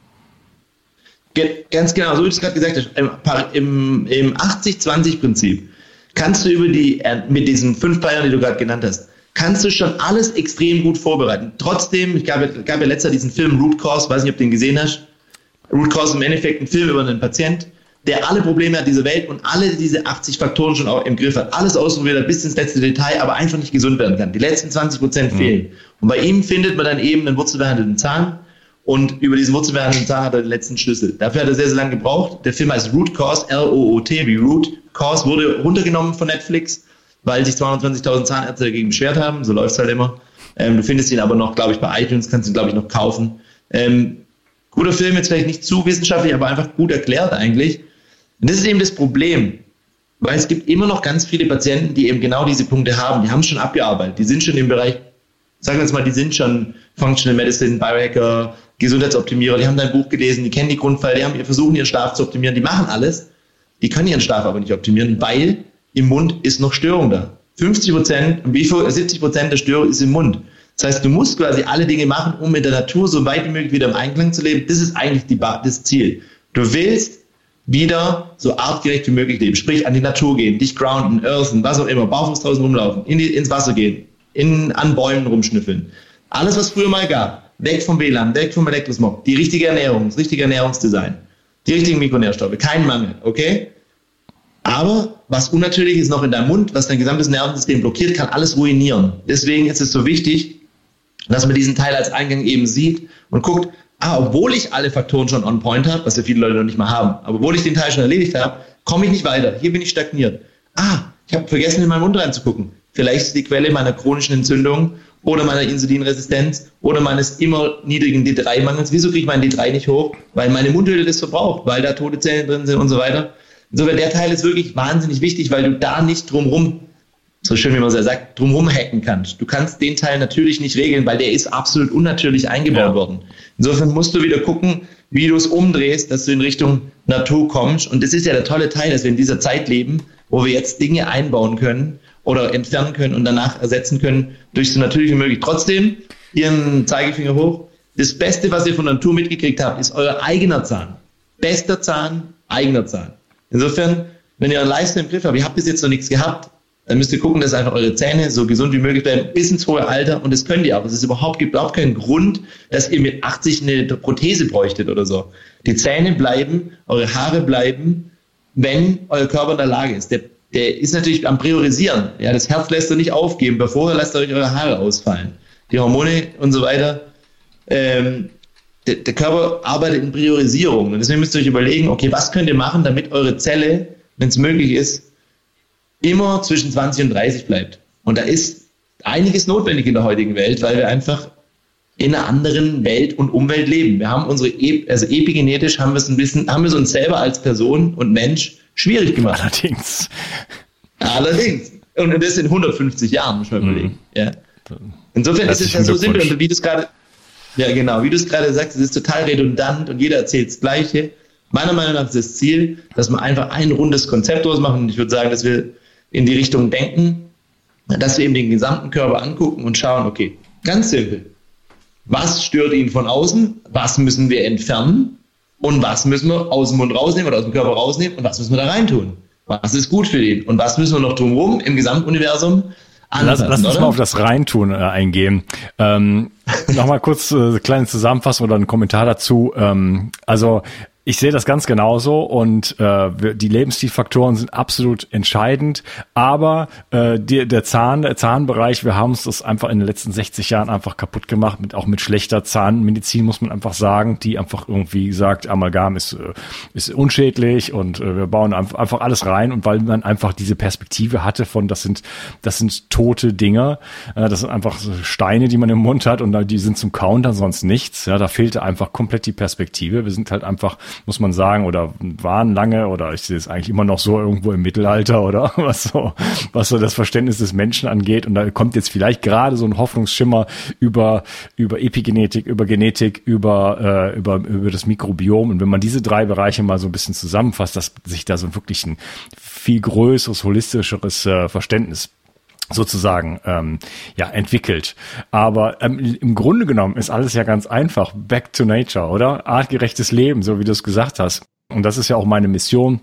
Ganz genau, so wie du es gerade gesagt hast, im, im 80-20-Prinzip kannst du über die, äh, mit diesen fünf Bayern, die du gerade genannt hast, kannst du schon alles extrem gut vorbereiten. Trotzdem, ich gab, gab ja letzter diesen Film Root Cause, weiß nicht, ob du den gesehen hast. Root Cause im Endeffekt ein Film über einen Patient, der alle Probleme hat dieser Welt und alle diese 80 Faktoren schon auch im Griff hat. Alles ausprobiert hat bis ins letzte Detail, aber einfach nicht gesund werden kann. Die letzten 20 Prozent mhm. fehlen. Und bei ihm findet man dann eben einen wurzelbehandelten Zahn und über diesen wurzelbehandelten Zahn hat er den letzten Schlüssel. Dafür hat er sehr, sehr lange gebraucht. Der Film heißt Root Cause, L-O-O-T, wie Root. Cause wurde runtergenommen von Netflix weil sich 220.000 Zahnärzte dagegen beschwert haben. So läuft es halt immer. Ähm, du findest ihn aber noch, glaube ich, bei iTunes, kannst ihn, glaube ich, noch kaufen. Ähm, guter Film, jetzt vielleicht nicht zu wissenschaftlich, aber einfach gut erklärt eigentlich. Und das ist eben das Problem, weil es gibt immer noch ganz viele Patienten, die eben genau diese Punkte haben. Die haben es schon abgearbeitet. Die sind schon im Bereich, sagen wir jetzt mal, die sind schon Functional Medicine, Biohacker, Gesundheitsoptimierer, die haben dein Buch gelesen, die kennen die Grundfall, die haben, versuchen ihren Schlaf zu optimieren, die machen alles. Die können ihren Schlaf aber nicht optimieren, weil im Mund ist noch Störung da. 50 Prozent, wie viel, 70 Prozent der Störung ist im Mund. Das heißt, du musst quasi alle Dinge machen, um mit der Natur so weit wie möglich wieder im Einklang zu leben. Das ist eigentlich die, das Ziel. Du willst wieder so artgerecht wie möglich leben. Sprich, an die Natur gehen, dich grounden, earthen, was auch immer, barfuß draußen rumlaufen, in die, ins Wasser gehen, in, an Bäumen rumschnüffeln. Alles, was früher mal gab. Weg vom WLAN, weg vom Elektrosmog. Die richtige Ernährung, das richtige Ernährungsdesign. Die richtigen Mikronährstoffe. Kein Mangel, okay? Aber was unnatürlich ist noch in deinem Mund, was dein gesamtes Nervensystem blockiert, kann alles ruinieren. Deswegen ist es so wichtig, dass man diesen Teil als Eingang eben sieht und guckt, ah, obwohl ich alle Faktoren schon on point habe, was ja viele Leute noch nicht mal haben, aber obwohl ich den Teil schon erledigt habe, komme ich nicht weiter. Hier bin ich stagniert. Ah, ich habe vergessen, in meinen Mund reinzugucken. Vielleicht ist die Quelle meiner chronischen Entzündung oder meiner Insulinresistenz oder meines immer niedrigen D3-Mangels. Wieso kriege ich meinen D3 nicht hoch? Weil meine Mundhöhle das verbraucht, weil da tote Zellen drin sind und so weiter. Insofern, der Teil ist wirklich wahnsinnig wichtig, weil du da nicht drumrum, so schön wie man es sagt, drumrum hacken kannst. Du kannst den Teil natürlich nicht regeln, weil der ist absolut unnatürlich eingebaut ja. worden. Insofern musst du wieder gucken, wie du es umdrehst, dass du in Richtung Natur kommst. Und das ist ja der tolle Teil, dass wir in dieser Zeit leben, wo wir jetzt Dinge einbauen können oder entfernen können und danach ersetzen können durch so natürlich wie möglich. Trotzdem, Ihren Zeigefinger hoch. Das Beste, was ihr von der Natur mitgekriegt habt, ist euer eigener Zahn. Bester Zahn, eigener Zahn. Insofern, wenn ihr eure Leistung im Griff habt, ihr habt bis jetzt noch nichts gehabt, dann müsst ihr gucken, dass einfach eure Zähne so gesund wie möglich bleiben, bis ins hohe Alter. Und das könnt ihr auch. Es ist überhaupt, gibt überhaupt keinen Grund, dass ihr mit 80 eine Prothese bräuchtet oder so. Die Zähne bleiben, eure Haare bleiben, wenn euer Körper in der Lage ist. Der, der ist natürlich am Priorisieren. Ja, das Herz lässt er nicht aufgeben, bevor er lasst euch eure Haare ausfallen. Die Hormone und so weiter. Ähm, der, der Körper arbeitet in Priorisierung. Und deswegen müsst ihr euch überlegen, okay, was könnt ihr machen, damit eure Zelle, wenn es möglich ist, immer zwischen 20 und 30 bleibt. Und da ist einiges notwendig in der heutigen Welt, weil wir einfach in einer anderen Welt und Umwelt leben. Wir haben unsere, also epigenetisch haben wir es ein bisschen, haben wir es uns selber als Person und Mensch schwierig gemacht. Allerdings. Allerdings. Und das in 150 Jahren, muss man mhm. überlegen. Ja. Insofern ist es ja so simpel. Und wie du es gerade, ja, genau. Wie du es gerade sagst, es ist total redundant und jeder erzählt das Gleiche. Meiner Meinung nach ist das Ziel, dass wir einfach ein rundes Konzept machen. Und ich würde sagen, dass wir in die Richtung denken, dass wir eben den gesamten Körper angucken und schauen, okay, ganz simpel. Was stört ihn von außen? Was müssen wir entfernen? Und was müssen wir aus dem Mund rausnehmen oder aus dem Körper rausnehmen? Und was müssen wir da reintun? Was ist gut für ihn? Und was müssen wir noch drumherum im Gesamtuniversum Lass, lass uns mal auf das Reintun äh, eingehen. Ähm, Nochmal kurz äh, kleine Zusammenfassung oder einen Kommentar dazu. Ähm, also ich sehe das ganz genauso und äh, die Lebensstilfaktoren sind absolut entscheidend, aber äh, die, der Zahn, der Zahnbereich, wir haben uns das einfach in den letzten 60 Jahren einfach kaputt gemacht, mit, auch mit schlechter Zahnmedizin muss man einfach sagen, die einfach irgendwie sagt, Amalgam ist, äh, ist unschädlich und äh, wir bauen einfach alles rein und weil man einfach diese Perspektive hatte von, das sind, das sind tote Dinge, äh, das sind einfach so Steine, die man im Mund hat und die sind zum Counter, sonst nichts, ja, da fehlte einfach komplett die Perspektive, wir sind halt einfach muss man sagen, oder waren lange, oder ich sehe es eigentlich immer noch so irgendwo im Mittelalter, oder was so, was so das Verständnis des Menschen angeht. Und da kommt jetzt vielleicht gerade so ein Hoffnungsschimmer über, über Epigenetik, über Genetik, über, äh, über, über das Mikrobiom. Und wenn man diese drei Bereiche mal so ein bisschen zusammenfasst, dass sich da so wirklich ein viel größeres, holistischeres äh, Verständnis sozusagen ähm, ja entwickelt. Aber ähm, im Grunde genommen ist alles ja ganz einfach. Back to nature, oder? Artgerechtes Leben, so wie du es gesagt hast. Und das ist ja auch meine Mission.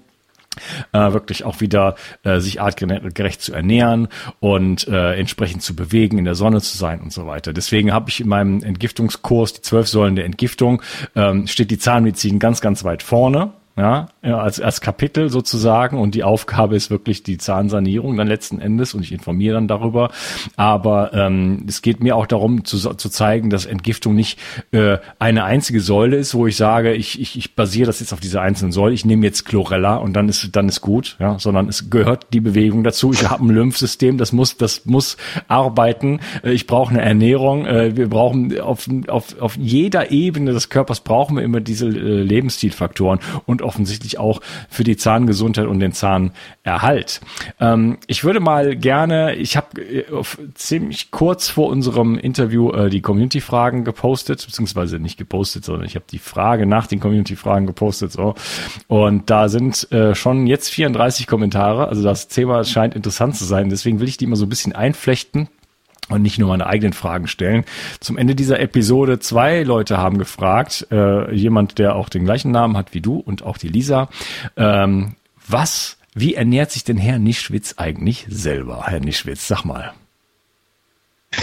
Äh, wirklich auch wieder äh, sich artgerecht zu ernähren und äh, entsprechend zu bewegen, in der Sonne zu sein und so weiter. Deswegen habe ich in meinem Entgiftungskurs die zwölf Säulen der Entgiftung, ähm, steht die Zahnmedizin ganz, ganz weit vorne ja, als, als Kapitel sozusagen und die Aufgabe ist wirklich die Zahnsanierung dann letzten Endes und ich informiere dann darüber. Aber ähm, es geht mir auch darum zu, zu zeigen, dass Entgiftung nicht äh, eine einzige Säule ist, wo ich sage, ich, ich, ich basiere das jetzt auf dieser einzelnen Säule, ich nehme jetzt Chlorella und dann ist dann ist gut, ja, sondern es gehört die Bewegung dazu. Ich habe ein Lymphsystem, das muss das muss arbeiten. Äh, ich brauche eine Ernährung. Äh, wir brauchen auf, auf, auf jeder Ebene des Körpers brauchen wir immer diese äh, Lebensstilfaktoren und offensichtlich auch für die Zahngesundheit und den Zahnerhalt. Ähm, ich würde mal gerne, ich habe äh, ziemlich kurz vor unserem Interview äh, die Community-Fragen gepostet, beziehungsweise nicht gepostet, sondern ich habe die Frage nach den Community-Fragen gepostet. So. Und da sind äh, schon jetzt 34 Kommentare. Also das Thema scheint interessant zu sein. Deswegen will ich die immer so ein bisschen einflechten und nicht nur meine eigenen Fragen stellen. Zum Ende dieser Episode zwei Leute haben gefragt, äh, jemand, der auch den gleichen Namen hat wie du und auch die Lisa, ähm, was, wie ernährt sich denn Herr Nischwitz eigentlich selber? Herr Nischwitz, sag mal.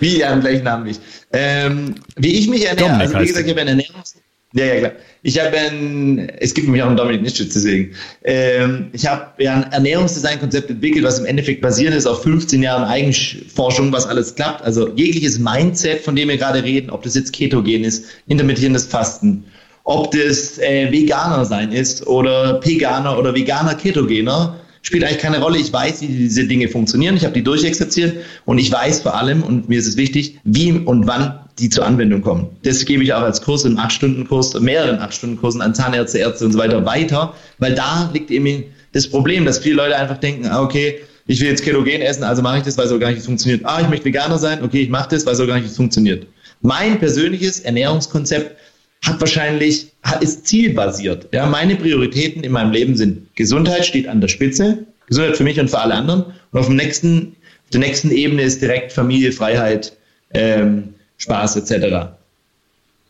wie, ja, im gleichen Namen nicht. Ähm, wie ich mich ernähre, Dominik also wie gesagt, ich habe eine Ernährungs ja, ja, klar. Ich habe ein, es gibt mich auch einen Dominik Nischitz, deswegen. Ähm, ich habe ja ein Ernährungsdesign-Konzept entwickelt, was im Endeffekt basiert ist auf 15 Jahren Eigenforschung, was alles klappt. Also jegliches Mindset, von dem wir gerade reden, ob das jetzt Ketogen ist, intermittierendes Fasten, ob das äh, Veganer sein ist oder Peganer oder Veganer Ketogener, spielt eigentlich keine Rolle. Ich weiß, wie diese Dinge funktionieren. Ich habe die durchexerziert und ich weiß vor allem, und mir ist es wichtig, wie und wann die zur Anwendung kommen. Das gebe ich auch als Kurs im 8-Stunden-Kurs, mehreren 8-Stunden-Kursen an Zahnärzte, Ärzte und so weiter weiter, weil da liegt eben das Problem, dass viele Leute einfach denken, ah, okay, ich will jetzt Ketogen essen, also mache ich das, weil so gar nicht funktioniert. Ah, ich möchte Veganer sein, okay, ich mache das, weil so gar nicht funktioniert. Mein persönliches Ernährungskonzept hat wahrscheinlich, ist zielbasiert. Ja, meine Prioritäten in meinem Leben sind Gesundheit steht an der Spitze, Gesundheit für mich und für alle anderen. Und auf dem nächsten, auf der nächsten Ebene ist direkt Familie, Freiheit, ähm, Spaß etc.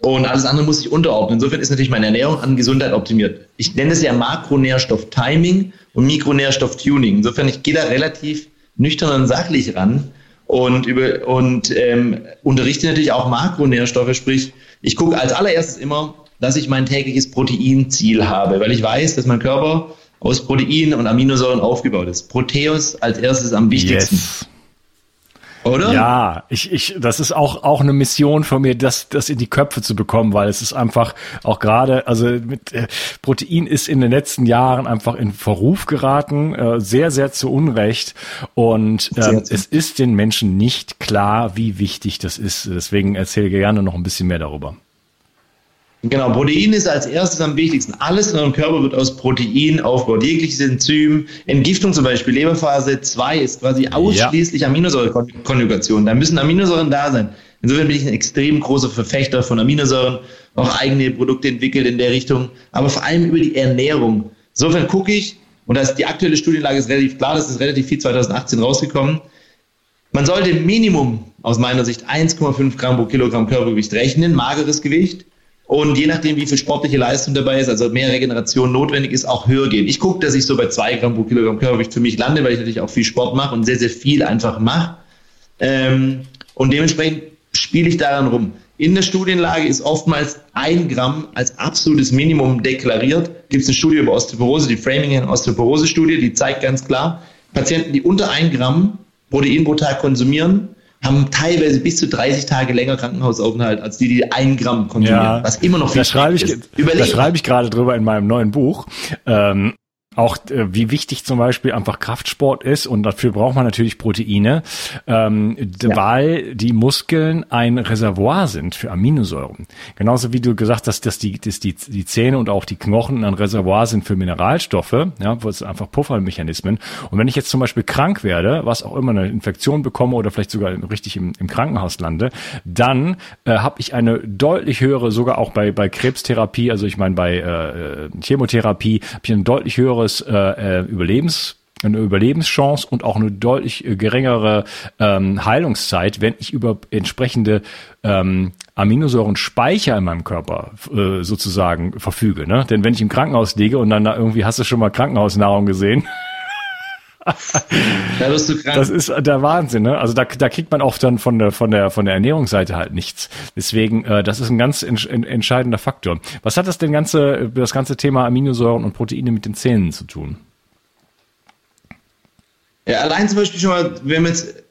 Und alles andere muss sich unterordnen. Insofern ist natürlich meine Ernährung an Gesundheit optimiert. Ich nenne es ja Makronährstoff-Timing und Mikronährstoff-Tuning. Insofern, ich gehe da relativ nüchtern und sachlich ran und, über, und ähm, unterrichte natürlich auch Makronährstoffe, sprich, ich gucke als allererstes immer, dass ich mein tägliches Proteinziel habe, weil ich weiß, dass mein Körper aus Proteinen und Aminosäuren aufgebaut ist. Proteus als erstes am wichtigsten. Yes. Oder? Ja, ich, ich, das ist auch, auch eine Mission von mir, das, das in die Köpfe zu bekommen, weil es ist einfach auch gerade, also mit äh, Protein ist in den letzten Jahren einfach in Verruf geraten, äh, sehr, sehr zu Unrecht. Und ähm, es ist den Menschen nicht klar, wie wichtig das ist. Deswegen erzähle gerne noch ein bisschen mehr darüber. Genau, Protein ist als erstes am wichtigsten. Alles in unserem Körper wird aus Protein aufgebaut. Jegliches Enzym, Entgiftung zum Beispiel, Leberphase 2 ist quasi ausschließlich ja. Aminosäurekonjugation. Da müssen Aminosäuren da sein. Insofern bin ich ein extrem großer Verfechter von Aminosäuren, auch eigene Produkte entwickelt in der Richtung, aber vor allem über die Ernährung. Insofern gucke ich, und das, die aktuelle Studienlage ist relativ klar, das ist relativ viel 2018 rausgekommen. Man sollte Minimum aus meiner Sicht 1,5 Gramm pro Kilogramm Körpergewicht rechnen, mageres Gewicht und je nachdem, wie viel sportliche Leistung dabei ist, also mehr Regeneration notwendig ist, auch höher gehen. Ich gucke, dass ich so bei zwei Gramm pro Kilogramm Körpergewicht für mich lande, weil ich natürlich auch viel Sport mache und sehr, sehr viel einfach mache. Ähm, und dementsprechend spiele ich daran rum. In der Studienlage ist oftmals ein Gramm als absolutes Minimum deklariert. Gibt es eine Studie über Osteoporose, die Framingham Osteoporose-Studie, die zeigt ganz klar, Patienten, die unter ein Gramm Protein pro Tag konsumieren, haben teilweise bis zu 30 Tage länger Krankenhausaufenthalt als die, die ein Gramm konsumieren. Ja, was immer noch viel da schreibe ich, ist. Da schreibe ich gerade drüber in meinem neuen Buch. Ähm, auch äh, wie wichtig zum Beispiel einfach Kraftsport ist und dafür braucht man natürlich Proteine, ähm, ja. weil die Muskeln ein Reservoir sind für Aminosäuren. Genauso wie du gesagt hast, dass die, dass die, die Zähne und auch die Knochen ein Reservoir sind für Mineralstoffe, ja, wo es einfach Puffermechanismen. Und wenn ich jetzt zum Beispiel krank werde, was auch immer eine Infektion bekomme oder vielleicht sogar richtig im, im Krankenhaus lande, dann äh, habe ich eine deutlich höhere, sogar auch bei, bei Krebstherapie, also ich meine bei äh, Chemotherapie, habe ich eine deutlich höhere höheres äh, äh, Überlebens eine Überlebenschance und auch eine deutlich äh, geringere ähm, Heilungszeit, wenn ich über entsprechende ähm, Aminosäurenspeicher in meinem Körper äh, sozusagen verfüge. Ne? Denn wenn ich im Krankenhaus liege und dann da irgendwie hast du schon mal Krankenhausnahrung gesehen. da wirst du krank. Das ist der Wahnsinn, ne? Also da, da kriegt man auch dann von der von der von der Ernährungsseite halt nichts. Deswegen, äh, das ist ein ganz en, en, entscheidender Faktor. Was hat das denn ganze das ganze Thema Aminosäuren und Proteine mit den Zähnen zu tun? Ja, allein zum Beispiel schon mal, wenn wir jetzt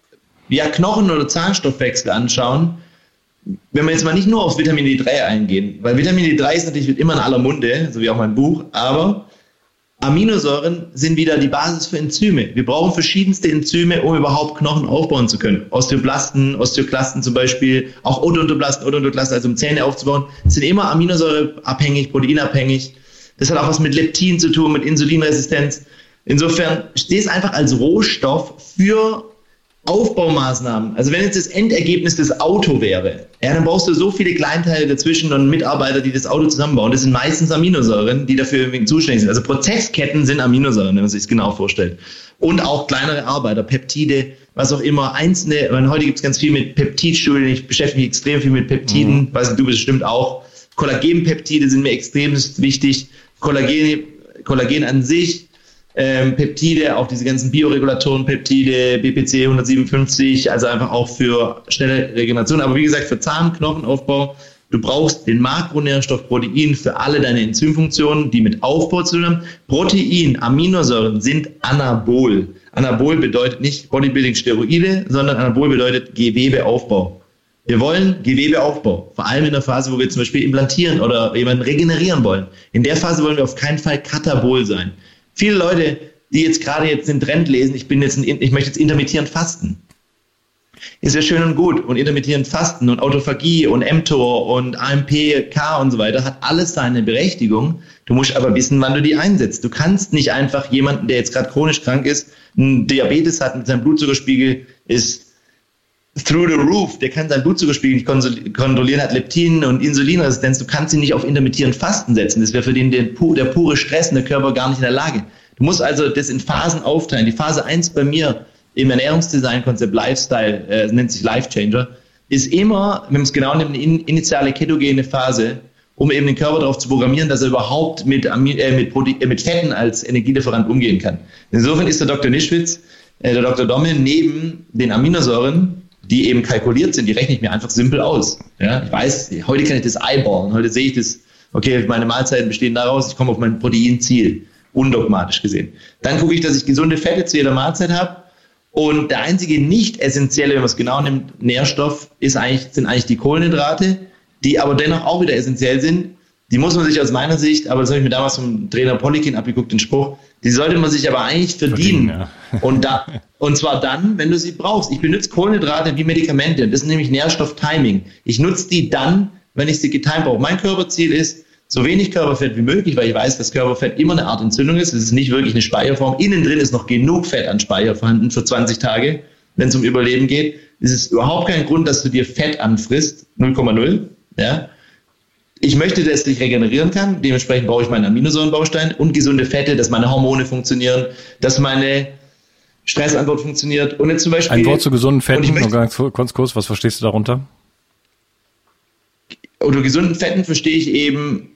ja Knochen- oder Zahnstoffwechsel anschauen, wenn wir jetzt mal nicht nur auf Vitamin D3 eingehen, weil Vitamin D3 ist natürlich immer in aller Munde, so wie auch mein Buch, aber Aminosäuren sind wieder die Basis für Enzyme. Wir brauchen verschiedenste Enzyme, um überhaupt Knochen aufbauen zu können. Osteoblasten, Osteoklasten zum Beispiel, auch Odontoblasten, Odontoklasten, also um Zähne aufzubauen, sind immer aminosäureabhängig, proteinabhängig. Das hat auch was mit Leptin zu tun, mit Insulinresistenz. Insofern steht es einfach als Rohstoff für Aufbaumaßnahmen, also wenn jetzt das Endergebnis das Auto wäre, ja, dann brauchst du so viele Kleinteile dazwischen und Mitarbeiter, die das Auto zusammenbauen. Das sind meistens Aminosäuren, die dafür zuständig sind. Also Prozessketten sind Aminosäuren, wenn man sich das genau vorstellt. Und auch kleinere Arbeiter, Peptide, was auch immer, einzelne, meine, heute gibt es ganz viel mit Peptidstudien, ich beschäftige mich extrem viel mit Peptiden, mhm. weiß du bestimmt auch. Kollagenpeptide sind mir extrem wichtig. Kollagen, Kollagen an sich ähm, Peptide, auch diese ganzen Bioregulatoren, Peptide, BPC 157, also einfach auch für schnelle Regeneration. Aber wie gesagt, für Zahnknochenaufbau, du brauchst den Makronährstoff Protein für alle deine Enzymfunktionen, die mit Aufbau zu tun haben. Protein, Aminosäuren sind Anabol. Anabol bedeutet nicht Bodybuilding-Steroide, sondern Anabol bedeutet Gewebeaufbau. Wir wollen Gewebeaufbau, vor allem in der Phase, wo wir zum Beispiel implantieren oder jemanden regenerieren wollen. In der Phase wollen wir auf keinen Fall Katabol sein viele Leute, die jetzt gerade jetzt den Trend lesen, ich bin jetzt, ein, ich möchte jetzt intermittierend fasten. Ist ja schön und gut. Und intermittierend Fasten und Autophagie und mTOR und AMP, K und so weiter hat alles seine Berechtigung. Du musst aber wissen, wann du die einsetzt. Du kannst nicht einfach jemanden, der jetzt gerade chronisch krank ist, einen Diabetes hat mit seinem Blutzuckerspiegel, ist through the roof, der kann seinen Blutzuckerspiegel nicht kontrollieren, hat Leptin und Insulinresistenz, du kannst ihn nicht auf intermittierend Fasten setzen. Das wäre für den der, der pure Stress und der Körper gar nicht in der Lage. Du musst also das in Phasen aufteilen. Die Phase 1 bei mir im Ernährungsdesign-Konzept Lifestyle, äh, nennt sich Life Changer, ist immer, wenn es genau nimmt, eine initiale ketogene Phase, um eben den Körper darauf zu programmieren, dass er überhaupt mit, äh, mit, äh, mit Fetten als Energielieferant umgehen kann. Insofern ist der Dr. Nischwitz, äh, der Dr. Dommel, neben den Aminosäuren die eben kalkuliert sind, die rechne ich mir einfach simpel aus. Ja, ich weiß, heute kann ich das eyeballen, heute sehe ich das, okay, meine Mahlzeiten bestehen daraus, ich komme auf mein Proteinziel, undogmatisch gesehen. Dann gucke ich, dass ich gesunde Fette zu jeder Mahlzeit habe und der einzige nicht essentielle, wenn man es genau nimmt, Nährstoff ist eigentlich, sind eigentlich die Kohlenhydrate, die aber dennoch auch wieder essentiell sind. Die muss man sich aus meiner Sicht, aber das habe ich mir damals vom Trainer Polikin abgeguckt, den Spruch, die sollte man sich aber eigentlich verdienen. verdienen ja. und, da, und zwar dann, wenn du sie brauchst. Ich benutze Kohlenhydrate wie Medikamente. Das ist nämlich Nährstofftiming. Ich nutze die dann, wenn ich sie getimt brauche. Mein Körperziel ist, so wenig Körperfett wie möglich, weil ich weiß, dass Körperfett immer eine Art Entzündung ist. Es ist nicht wirklich eine Speicherform. Innen drin ist noch genug Fett an Speicher vorhanden für 20 Tage, wenn es um Überleben geht. Es ist überhaupt kein Grund, dass du dir Fett anfrisst, 0,0. Ja? Ich möchte, dass ich regenerieren kann. Dementsprechend brauche ich meinen Aminosäurenbaustein und gesunde Fette, dass meine Hormone funktionieren, dass meine Stressantwort funktioniert. Und jetzt zum Beispiel. Ein Wort zu gesunden Fetten, noch ganz kurz, kurz, was verstehst du darunter? unter gesunden Fetten verstehe ich eben,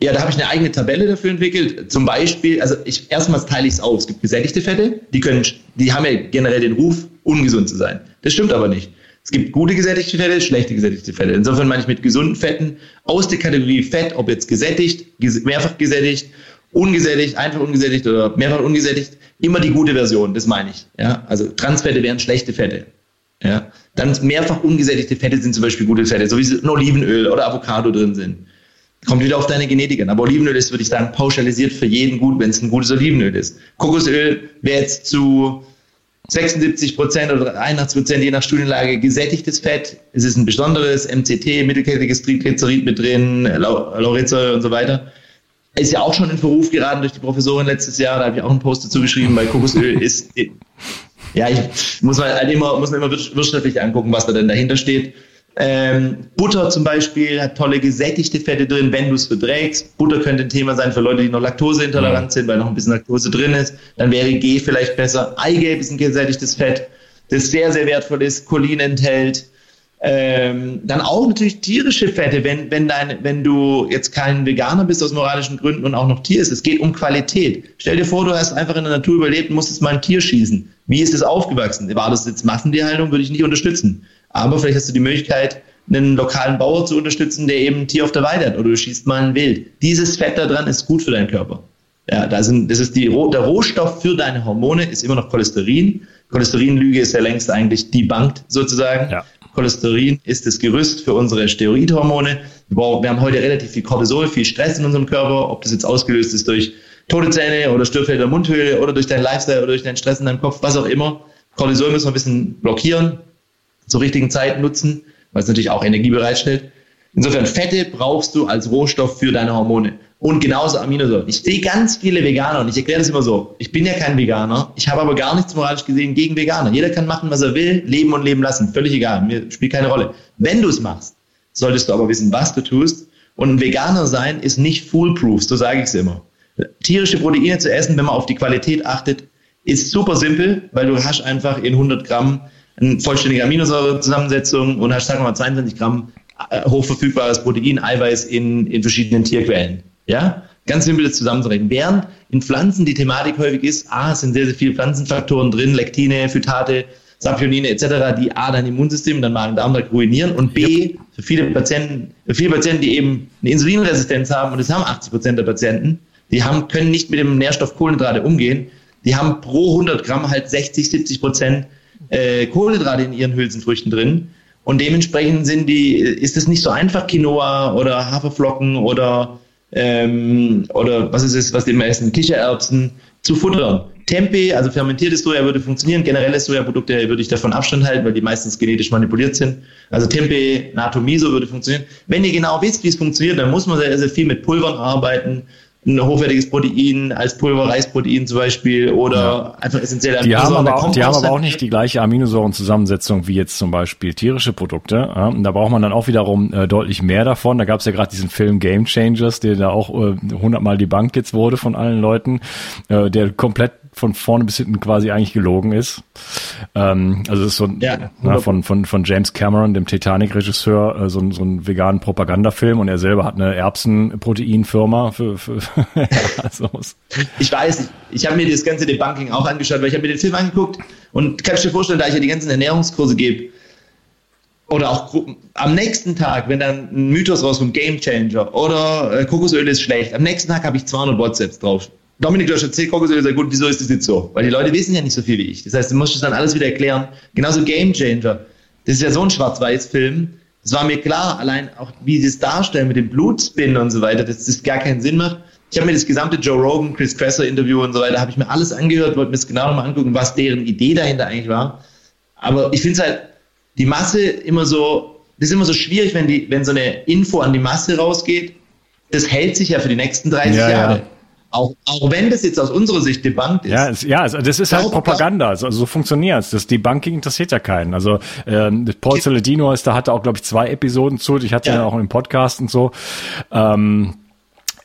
ja, da habe ich eine eigene Tabelle dafür entwickelt. Zum Beispiel, also ich erstmals teile ich es auf. Es gibt gesättigte Fette, die können, die haben ja generell den Ruf, ungesund zu sein. Das stimmt aber nicht. Es gibt gute gesättigte Fette, schlechte gesättigte Fette. Insofern meine ich mit gesunden Fetten aus der Kategorie Fett, ob jetzt gesättigt, mehrfach gesättigt, ungesättigt, einfach ungesättigt oder mehrfach ungesättigt, immer die gute Version, das meine ich. Ja, also Transfette wären schlechte Fette. Ja, dann mehrfach ungesättigte Fette sind zum Beispiel gute Fette, so wie ein Olivenöl oder Avocado drin sind. Kommt wieder auf deine Genetik an. Aber Olivenöl ist, würde ich sagen, pauschalisiert für jeden gut, wenn es ein gutes Olivenöl ist. Kokosöl wäre jetzt zu 76 Prozent oder 81 Prozent, je nach Studienlage, gesättigtes Fett. Es ist ein besonderes MCT, mittelkettiges Triglycerid mit drin, Lauretsäure und so weiter. Ist ja auch schon in Verruf geraten durch die Professorin letztes Jahr. Da habe ich auch einen Post dazu geschrieben, weil Kokosöl ist, ja, ich muss man halt immer, muss man immer wirtschaftlich angucken, was da denn dahinter steht. Ähm, Butter zum Beispiel hat tolle gesättigte Fette drin, wenn du es verträgst. Butter könnte ein Thema sein für Leute, die noch laktoseintolerant sind, weil noch ein bisschen Laktose drin ist. Dann wäre G vielleicht besser. Eigelb ist ein gesättigtes Fett, das sehr, sehr wertvoll ist, Cholin enthält. Ähm, dann auch natürlich tierische Fette, wenn, wenn, dein, wenn du jetzt kein Veganer bist aus moralischen Gründen und auch noch Tier ist. Es geht um Qualität. Stell dir vor, du hast einfach in der Natur überlebt und musstest mal ein Tier schießen. Wie ist es aufgewachsen? War das jetzt Massentierhaltung? Würde ich nicht unterstützen. Aber vielleicht hast du die Möglichkeit, einen lokalen Bauer zu unterstützen, der eben ein Tier auf der Weide hat oder du schießt mal ein Wild. Dieses Fett da dran ist gut für deinen Körper. Ja, da sind, das ist die, der Rohstoff für deine Hormone ist immer noch Cholesterin. Cholesterinlüge ist ja längst eigentlich debunked sozusagen. Ja. Cholesterin ist das Gerüst für unsere Steroidhormone. Wir haben heute relativ viel Cortisol, viel Stress in unserem Körper, ob das jetzt ausgelöst ist durch tote Zähne oder Störfeld der Mundhöhle oder durch deinen Lifestyle oder durch deinen Stress in deinem Kopf, was auch immer. Cortisol müssen wir ein bisschen blockieren zur richtigen Zeit nutzen, weil es natürlich auch Energie bereitstellt. Insofern Fette brauchst du als Rohstoff für deine Hormone. Und genauso Aminosäuren. Ich sehe ganz viele Veganer und ich erkläre das immer so. Ich bin ja kein Veganer. Ich habe aber gar nichts moralisch gesehen gegen Veganer. Jeder kann machen, was er will, leben und leben lassen. Völlig egal. Mir spielt keine Rolle. Wenn du es machst, solltest du aber wissen, was du tust. Und ein Veganer sein ist nicht foolproof, so sage ich es immer. Tierische Proteine zu essen, wenn man auf die Qualität achtet, ist super simpel, weil du hast einfach in 100 Gramm eine vollständige Aminosäurezusammensetzung und hast, sagen wir mal, 22 Gramm äh, hochverfügbares Protein, Eiweiß in, in verschiedenen Tierquellen. Ja? Ganz simpel das zusammenzurechnen. Während in Pflanzen die Thematik häufig ist, A, es sind sehr, sehr viele Pflanzenfaktoren drin, Lektine, Phytate, Saponine etc., die A, dein Immunsystem, dein Magen-Darm ruinieren und B, für viele Patienten, für viele Patienten, die eben eine Insulinresistenz haben, und das haben 80 Prozent der Patienten, die haben, können nicht mit dem Nährstoff Kohlenhydrate umgehen, die haben pro 100 Gramm halt 60, 70 Prozent äh, Kohlenhydrate in ihren Hülsenfrüchten drin. Und dementsprechend sind die, ist es nicht so einfach, Quinoa oder Haferflocken oder, ähm, oder was ist es, was die meisten Kichererbsen zu futtern. Tempeh, also fermentiertes Soja würde funktionieren, generelle Sojaprodukte würde ich davon Abstand halten, weil die meistens genetisch manipuliert sind. Also Tempeh, Natto Miso würde funktionieren. Wenn ihr genau wisst, wie es funktioniert, dann muss man sehr, sehr viel mit Pulvern arbeiten ein hochwertiges Protein als Pulver, Reisprotein zum Beispiel oder ja. einfach essentiell Die haben aber, auch, die haben aber auch nicht die gleiche Aminosäurenzusammensetzung wie jetzt zum Beispiel tierische Produkte. Ja, da braucht man dann auch wiederum äh, deutlich mehr davon. Da gab es ja gerade diesen Film Game Changers, der da auch äh, hundertmal äh, die Bank jetzt wurde von allen Leuten, äh, der komplett von vorne bis hinten quasi eigentlich gelogen ist. Ähm, also es ist so ein, ja, na, von, von, von James Cameron, dem Titanic-Regisseur, äh, so, ein, so ein veganen Propagandafilm und er selber hat eine Erbsenproteinfirma für, für also Ich weiß, ich, ich habe mir das ganze Debunking auch angeschaut, weil ich habe mir den Film angeguckt und kannst dir vorstellen, da ich ja die ganzen Ernährungskurse gebe, oder auch am nächsten Tag, wenn dann ein Mythos rauskommt, Game Changer oder äh, Kokosöl ist schlecht, am nächsten Tag habe ich 200 WhatsApps drauf Dominik, du hast erzählt, Kokosöl sehr gut, wieso ist das jetzt so? Weil die Leute wissen ja nicht so viel wie ich. Das heißt, du musst es dann alles wieder erklären. Genauso Game Changer. Das ist ja so ein Schwarz-Weiß-Film. Es war mir klar, allein auch wie sie es darstellen mit dem Blutspin und so weiter, dass das gar keinen Sinn macht. Ich habe mir das gesamte Joe Rogan, Chris Kresser Interview und so weiter, habe ich mir alles angehört, wollte mir das genau nochmal angucken, was deren Idee dahinter eigentlich war. Aber ich finde es halt, die Masse immer so, das ist immer so schwierig, wenn die, wenn so eine Info an die Masse rausgeht. Das hält sich ja für die nächsten 30 ja, Jahre. Ja. Auch, auch wenn das jetzt aus unserer Sicht debunked ist. Ja, es, ja also das ist halt Propaganda. Also, so funktioniert's. Das Debunking interessiert ja keinen. Also ähm, Paul Celedino ist, da hatte auch, glaube ich, zwei Episoden zu. Ich hatte ja. ja auch im Podcast und so. Ähm,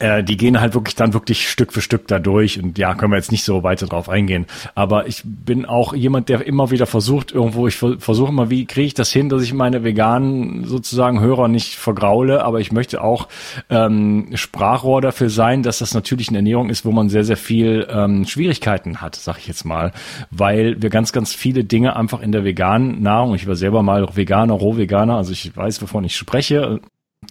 äh, die gehen halt wirklich dann wirklich Stück für Stück da durch und ja, können wir jetzt nicht so weiter drauf eingehen. Aber ich bin auch jemand, der immer wieder versucht, irgendwo, ich versuche immer, wie kriege ich das hin, dass ich meine veganen sozusagen Hörer nicht vergraule, aber ich möchte auch ähm, Sprachrohr dafür sein, dass das natürlich eine Ernährung ist, wo man sehr, sehr viel ähm, Schwierigkeiten hat, sag ich jetzt mal, weil wir ganz, ganz viele Dinge einfach in der veganen Nahrung, ich war selber mal Veganer, Rohveganer, also ich weiß, wovon ich spreche,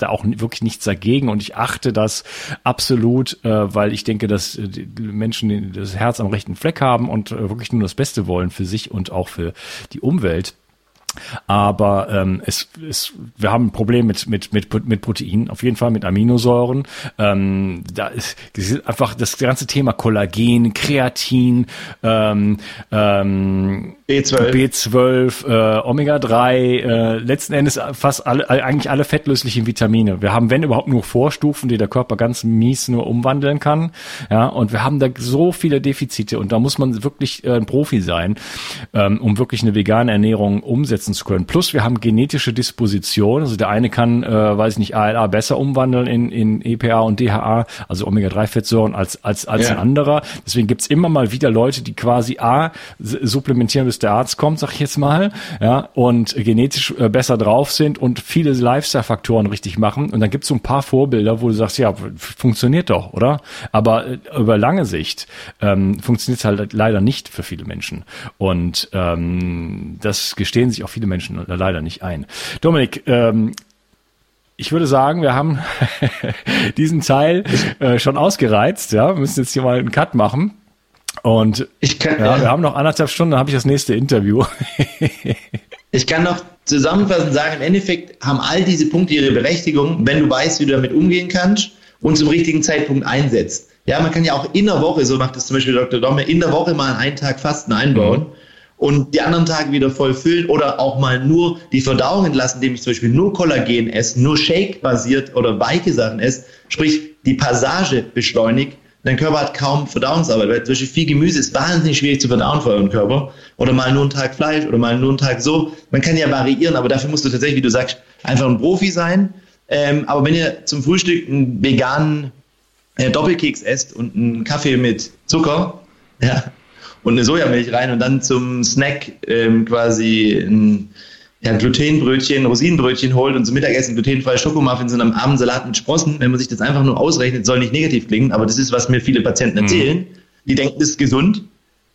da auch wirklich nichts dagegen und ich achte das absolut, äh, weil ich denke, dass äh, die Menschen das Herz am rechten Fleck haben und äh, wirklich nur das Beste wollen für sich und auch für die Umwelt. Aber ähm, es, es, wir haben ein Problem mit, mit, mit, mit Proteinen, auf jeden Fall mit Aminosäuren. Ähm, da ist, ist einfach das ganze Thema Kollagen, Kreatin, ähm, ähm, B12, B12 äh, Omega-3, äh, letzten Endes fast alle, eigentlich alle fettlöslichen Vitamine. Wir haben, wenn überhaupt, nur Vorstufen, die der Körper ganz mies nur umwandeln kann. Ja, und wir haben da so viele Defizite und da muss man wirklich äh, ein Profi sein, ähm, um wirklich eine vegane Ernährung umsetzen zu können. Plus wir haben genetische Disposition. Also der eine kann, äh, weiß ich nicht, ALA besser umwandeln in, in EPA und DHA, also Omega-3-Fettsäuren, als, als, als ja. ein anderer. Deswegen gibt's immer mal wieder Leute, die quasi A, supplementieren bis der Arzt kommt, sag ich jetzt mal, ja, und genetisch äh, besser drauf sind und viele Lifestyle-Faktoren richtig machen. Und dann gibt es so ein paar Vorbilder, wo du sagst, ja, funktioniert doch, oder? Aber äh, über lange Sicht ähm, funktioniert es halt leider nicht für viele Menschen. Und ähm, das gestehen sich auch viele Menschen leider nicht ein. Dominik, ähm, ich würde sagen, wir haben diesen Teil äh, schon ausgereizt. Ja, wir müssen jetzt hier mal einen Cut machen. Und kann, ja, wir haben noch anderthalb Stunden, dann habe ich das nächste Interview. ich kann noch zusammenfassend sagen, im Endeffekt haben all diese Punkte ihre Berechtigung, wenn du weißt, wie du damit umgehen kannst und zum richtigen Zeitpunkt einsetzt. Ja, man kann ja auch in der Woche, so macht das zum Beispiel Dr. Domme, in der Woche mal einen Tag Fasten einbauen. Mhm und die anderen Tage wieder voll füllen oder auch mal nur die Verdauung entlassen, indem ich zum Beispiel nur Kollagen esse, nur Shake-basiert oder weiche Sachen esse, sprich die Passage beschleunigt Dein Körper hat kaum Verdauungsarbeit, weil zum Beispiel viel Gemüse ist wahnsinnig schwierig zu verdauen für euren Körper. Oder mal nur einen Tag Fleisch oder mal nur einen Tag so. Man kann ja variieren, aber dafür musst du tatsächlich, wie du sagst, einfach ein Profi sein. Ähm, aber wenn ihr zum Frühstück einen veganen äh, Doppelkeks esst und einen Kaffee mit Zucker, ja, und eine Sojamilch rein und dann zum Snack ähm, quasi ein ja, Glutenbrötchen, Rosinenbrötchen holt und zum Mittagessen glutenfreie Schokomuffins und am Abend Salat mit Sprossen, wenn man sich das einfach nur ausrechnet, soll nicht negativ klingen, aber das ist, was mir viele Patienten mhm. erzählen. Mhm. Die denken, das ist gesund,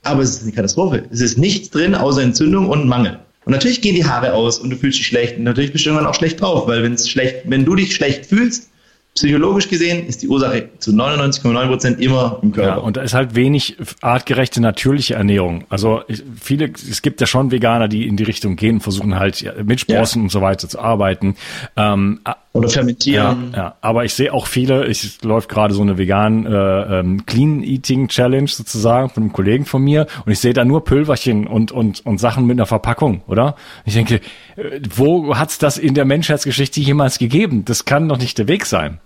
aber es ist eine Katastrophe. Es ist nichts drin außer Entzündung und Mangel. Und natürlich gehen die Haare aus und du fühlst dich schlecht und natürlich bist du irgendwann auch schlecht drauf, weil wenn es schlecht, wenn du dich schlecht fühlst, Psychologisch gesehen ist die Ursache zu 99,9 Prozent immer im Körper. Ja, und da ist halt wenig artgerechte natürliche Ernährung. Also viele, es gibt ja schon Veganer, die in die Richtung gehen, versuchen halt mit Sprossen ja. und so weiter zu arbeiten. Ähm, Oder fermentieren. Ja, ja, aber ich sehe auch viele, ich läuft gerade so eine vegan äh, ähm, Clean Eating Challenge sozusagen von einem Kollegen von mir und ich sehe da nur Pülverchen und, und, und Sachen mit einer Verpackung, oder? Ich denke, äh, wo hat's das in der Menschheitsgeschichte jemals gegeben? Das kann doch nicht der Weg sein.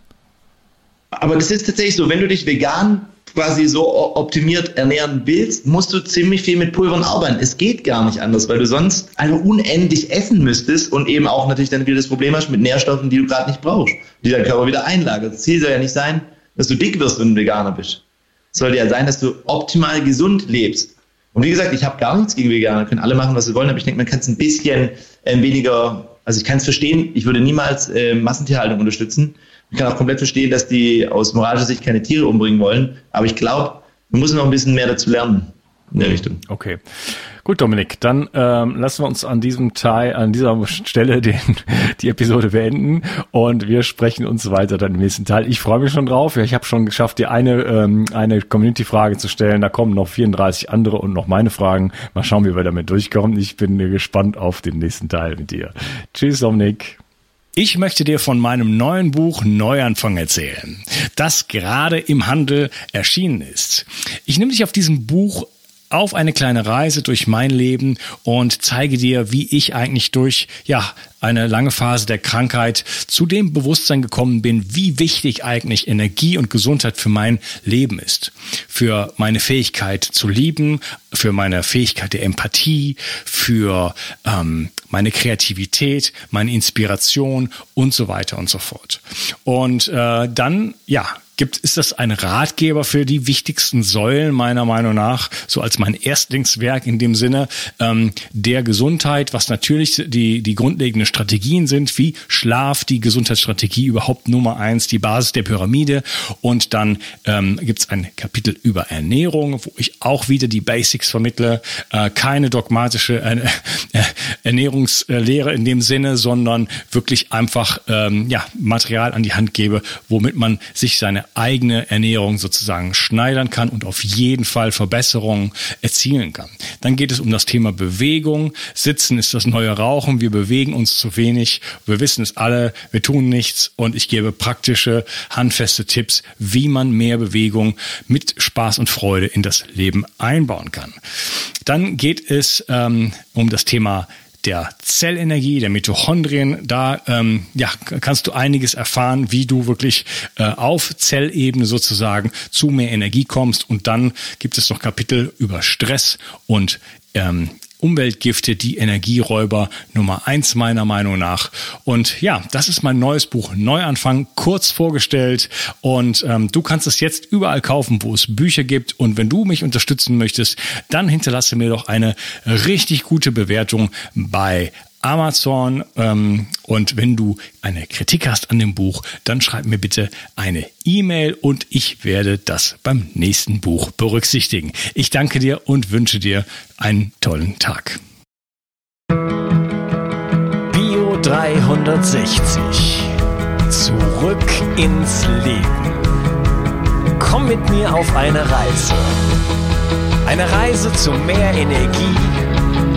Aber das ist tatsächlich so, wenn du dich vegan quasi so optimiert ernähren willst, musst du ziemlich viel mit Pulvern arbeiten. Es geht gar nicht anders, weil du sonst einfach unendlich essen müsstest und eben auch natürlich dann wieder das Problem hast mit Nährstoffen, die du gerade nicht brauchst, die dein Körper wieder einlagert. Das Ziel soll ja nicht sein, dass du dick wirst, wenn du Veganer bist. Es soll ja sein, dass du optimal gesund lebst. Und wie gesagt, ich habe gar nichts gegen Veganer, können alle machen, was sie wollen, aber ich denke, man kann es ein bisschen äh, weniger, also ich kann es verstehen, ich würde niemals äh, Massentierhaltung unterstützen, ich kann auch komplett verstehen, dass die aus moralischer Sicht keine Tiere umbringen wollen. Aber ich glaube, wir müssen noch ein bisschen mehr dazu lernen in der mhm. Richtung. Okay. Gut, Dominik, dann ähm, lassen wir uns an diesem Teil, an dieser Stelle den, die Episode beenden und wir sprechen uns weiter dann im nächsten Teil. Ich freue mich schon drauf. Ich habe schon geschafft, dir eine, ähm, eine Community-Frage zu stellen. Da kommen noch 34 andere und noch meine Fragen. Mal schauen, wie wir damit durchkommen. Ich bin gespannt auf den nächsten Teil mit dir. Tschüss, Dominik. Ich möchte dir von meinem neuen Buch Neuanfang erzählen, das gerade im Handel erschienen ist. Ich nehme dich auf diesem Buch auf eine kleine Reise durch mein Leben und zeige dir, wie ich eigentlich durch, ja, eine lange Phase der Krankheit zu dem Bewusstsein gekommen bin, wie wichtig eigentlich Energie und Gesundheit für mein Leben ist. Für meine Fähigkeit zu lieben, für meine Fähigkeit der Empathie, für ähm, meine Kreativität, meine Inspiration und so weiter und so fort. Und äh, dann, ja, gibt, ist das ein Ratgeber für die wichtigsten Säulen meiner Meinung nach, so als mein Erstlingswerk in dem Sinne ähm, der Gesundheit, was natürlich die, die grundlegenden Strategien sind, wie Schlaf, die Gesundheitsstrategie überhaupt Nummer eins, die Basis der Pyramide. Und dann ähm, gibt es ein Kapitel über Ernährung, wo ich auch wieder die Basics vermittle, äh, keine dogmatische äh, äh, Ernährungslehre in dem Sinne, sondern wirklich einfach ähm, ja, Material an die Hand gebe, womit man sich seine eigene Ernährung sozusagen schneidern kann und auf jeden Fall Verbesserungen erzielen kann. Dann geht es um das Thema Bewegung. Sitzen ist das neue Rauchen. Wir bewegen uns zu wenig. Wir wissen es alle. Wir tun nichts. Und ich gebe praktische, handfeste Tipps, wie man mehr Bewegung mit Spaß und Freude in das Leben einbauen kann. Dann geht es ähm, um das Thema der Zellenergie, der Mitochondrien. Da ähm, ja, kannst du einiges erfahren, wie du wirklich äh, auf Zellebene sozusagen zu mehr Energie kommst. Und dann gibt es noch Kapitel über Stress und ähm, Umweltgifte, die Energieräuber Nummer eins meiner Meinung nach. Und ja, das ist mein neues Buch Neuanfang, kurz vorgestellt. Und ähm, du kannst es jetzt überall kaufen, wo es Bücher gibt. Und wenn du mich unterstützen möchtest, dann hinterlasse mir doch eine richtig gute Bewertung bei Amazon. Ähm, und wenn du eine Kritik hast an dem Buch, dann schreib mir bitte eine E-Mail und ich werde das beim nächsten Buch berücksichtigen. Ich danke dir und wünsche dir einen tollen Tag. Bio 360. Zurück ins Leben. Komm mit mir auf eine Reise. Eine Reise zu mehr Energie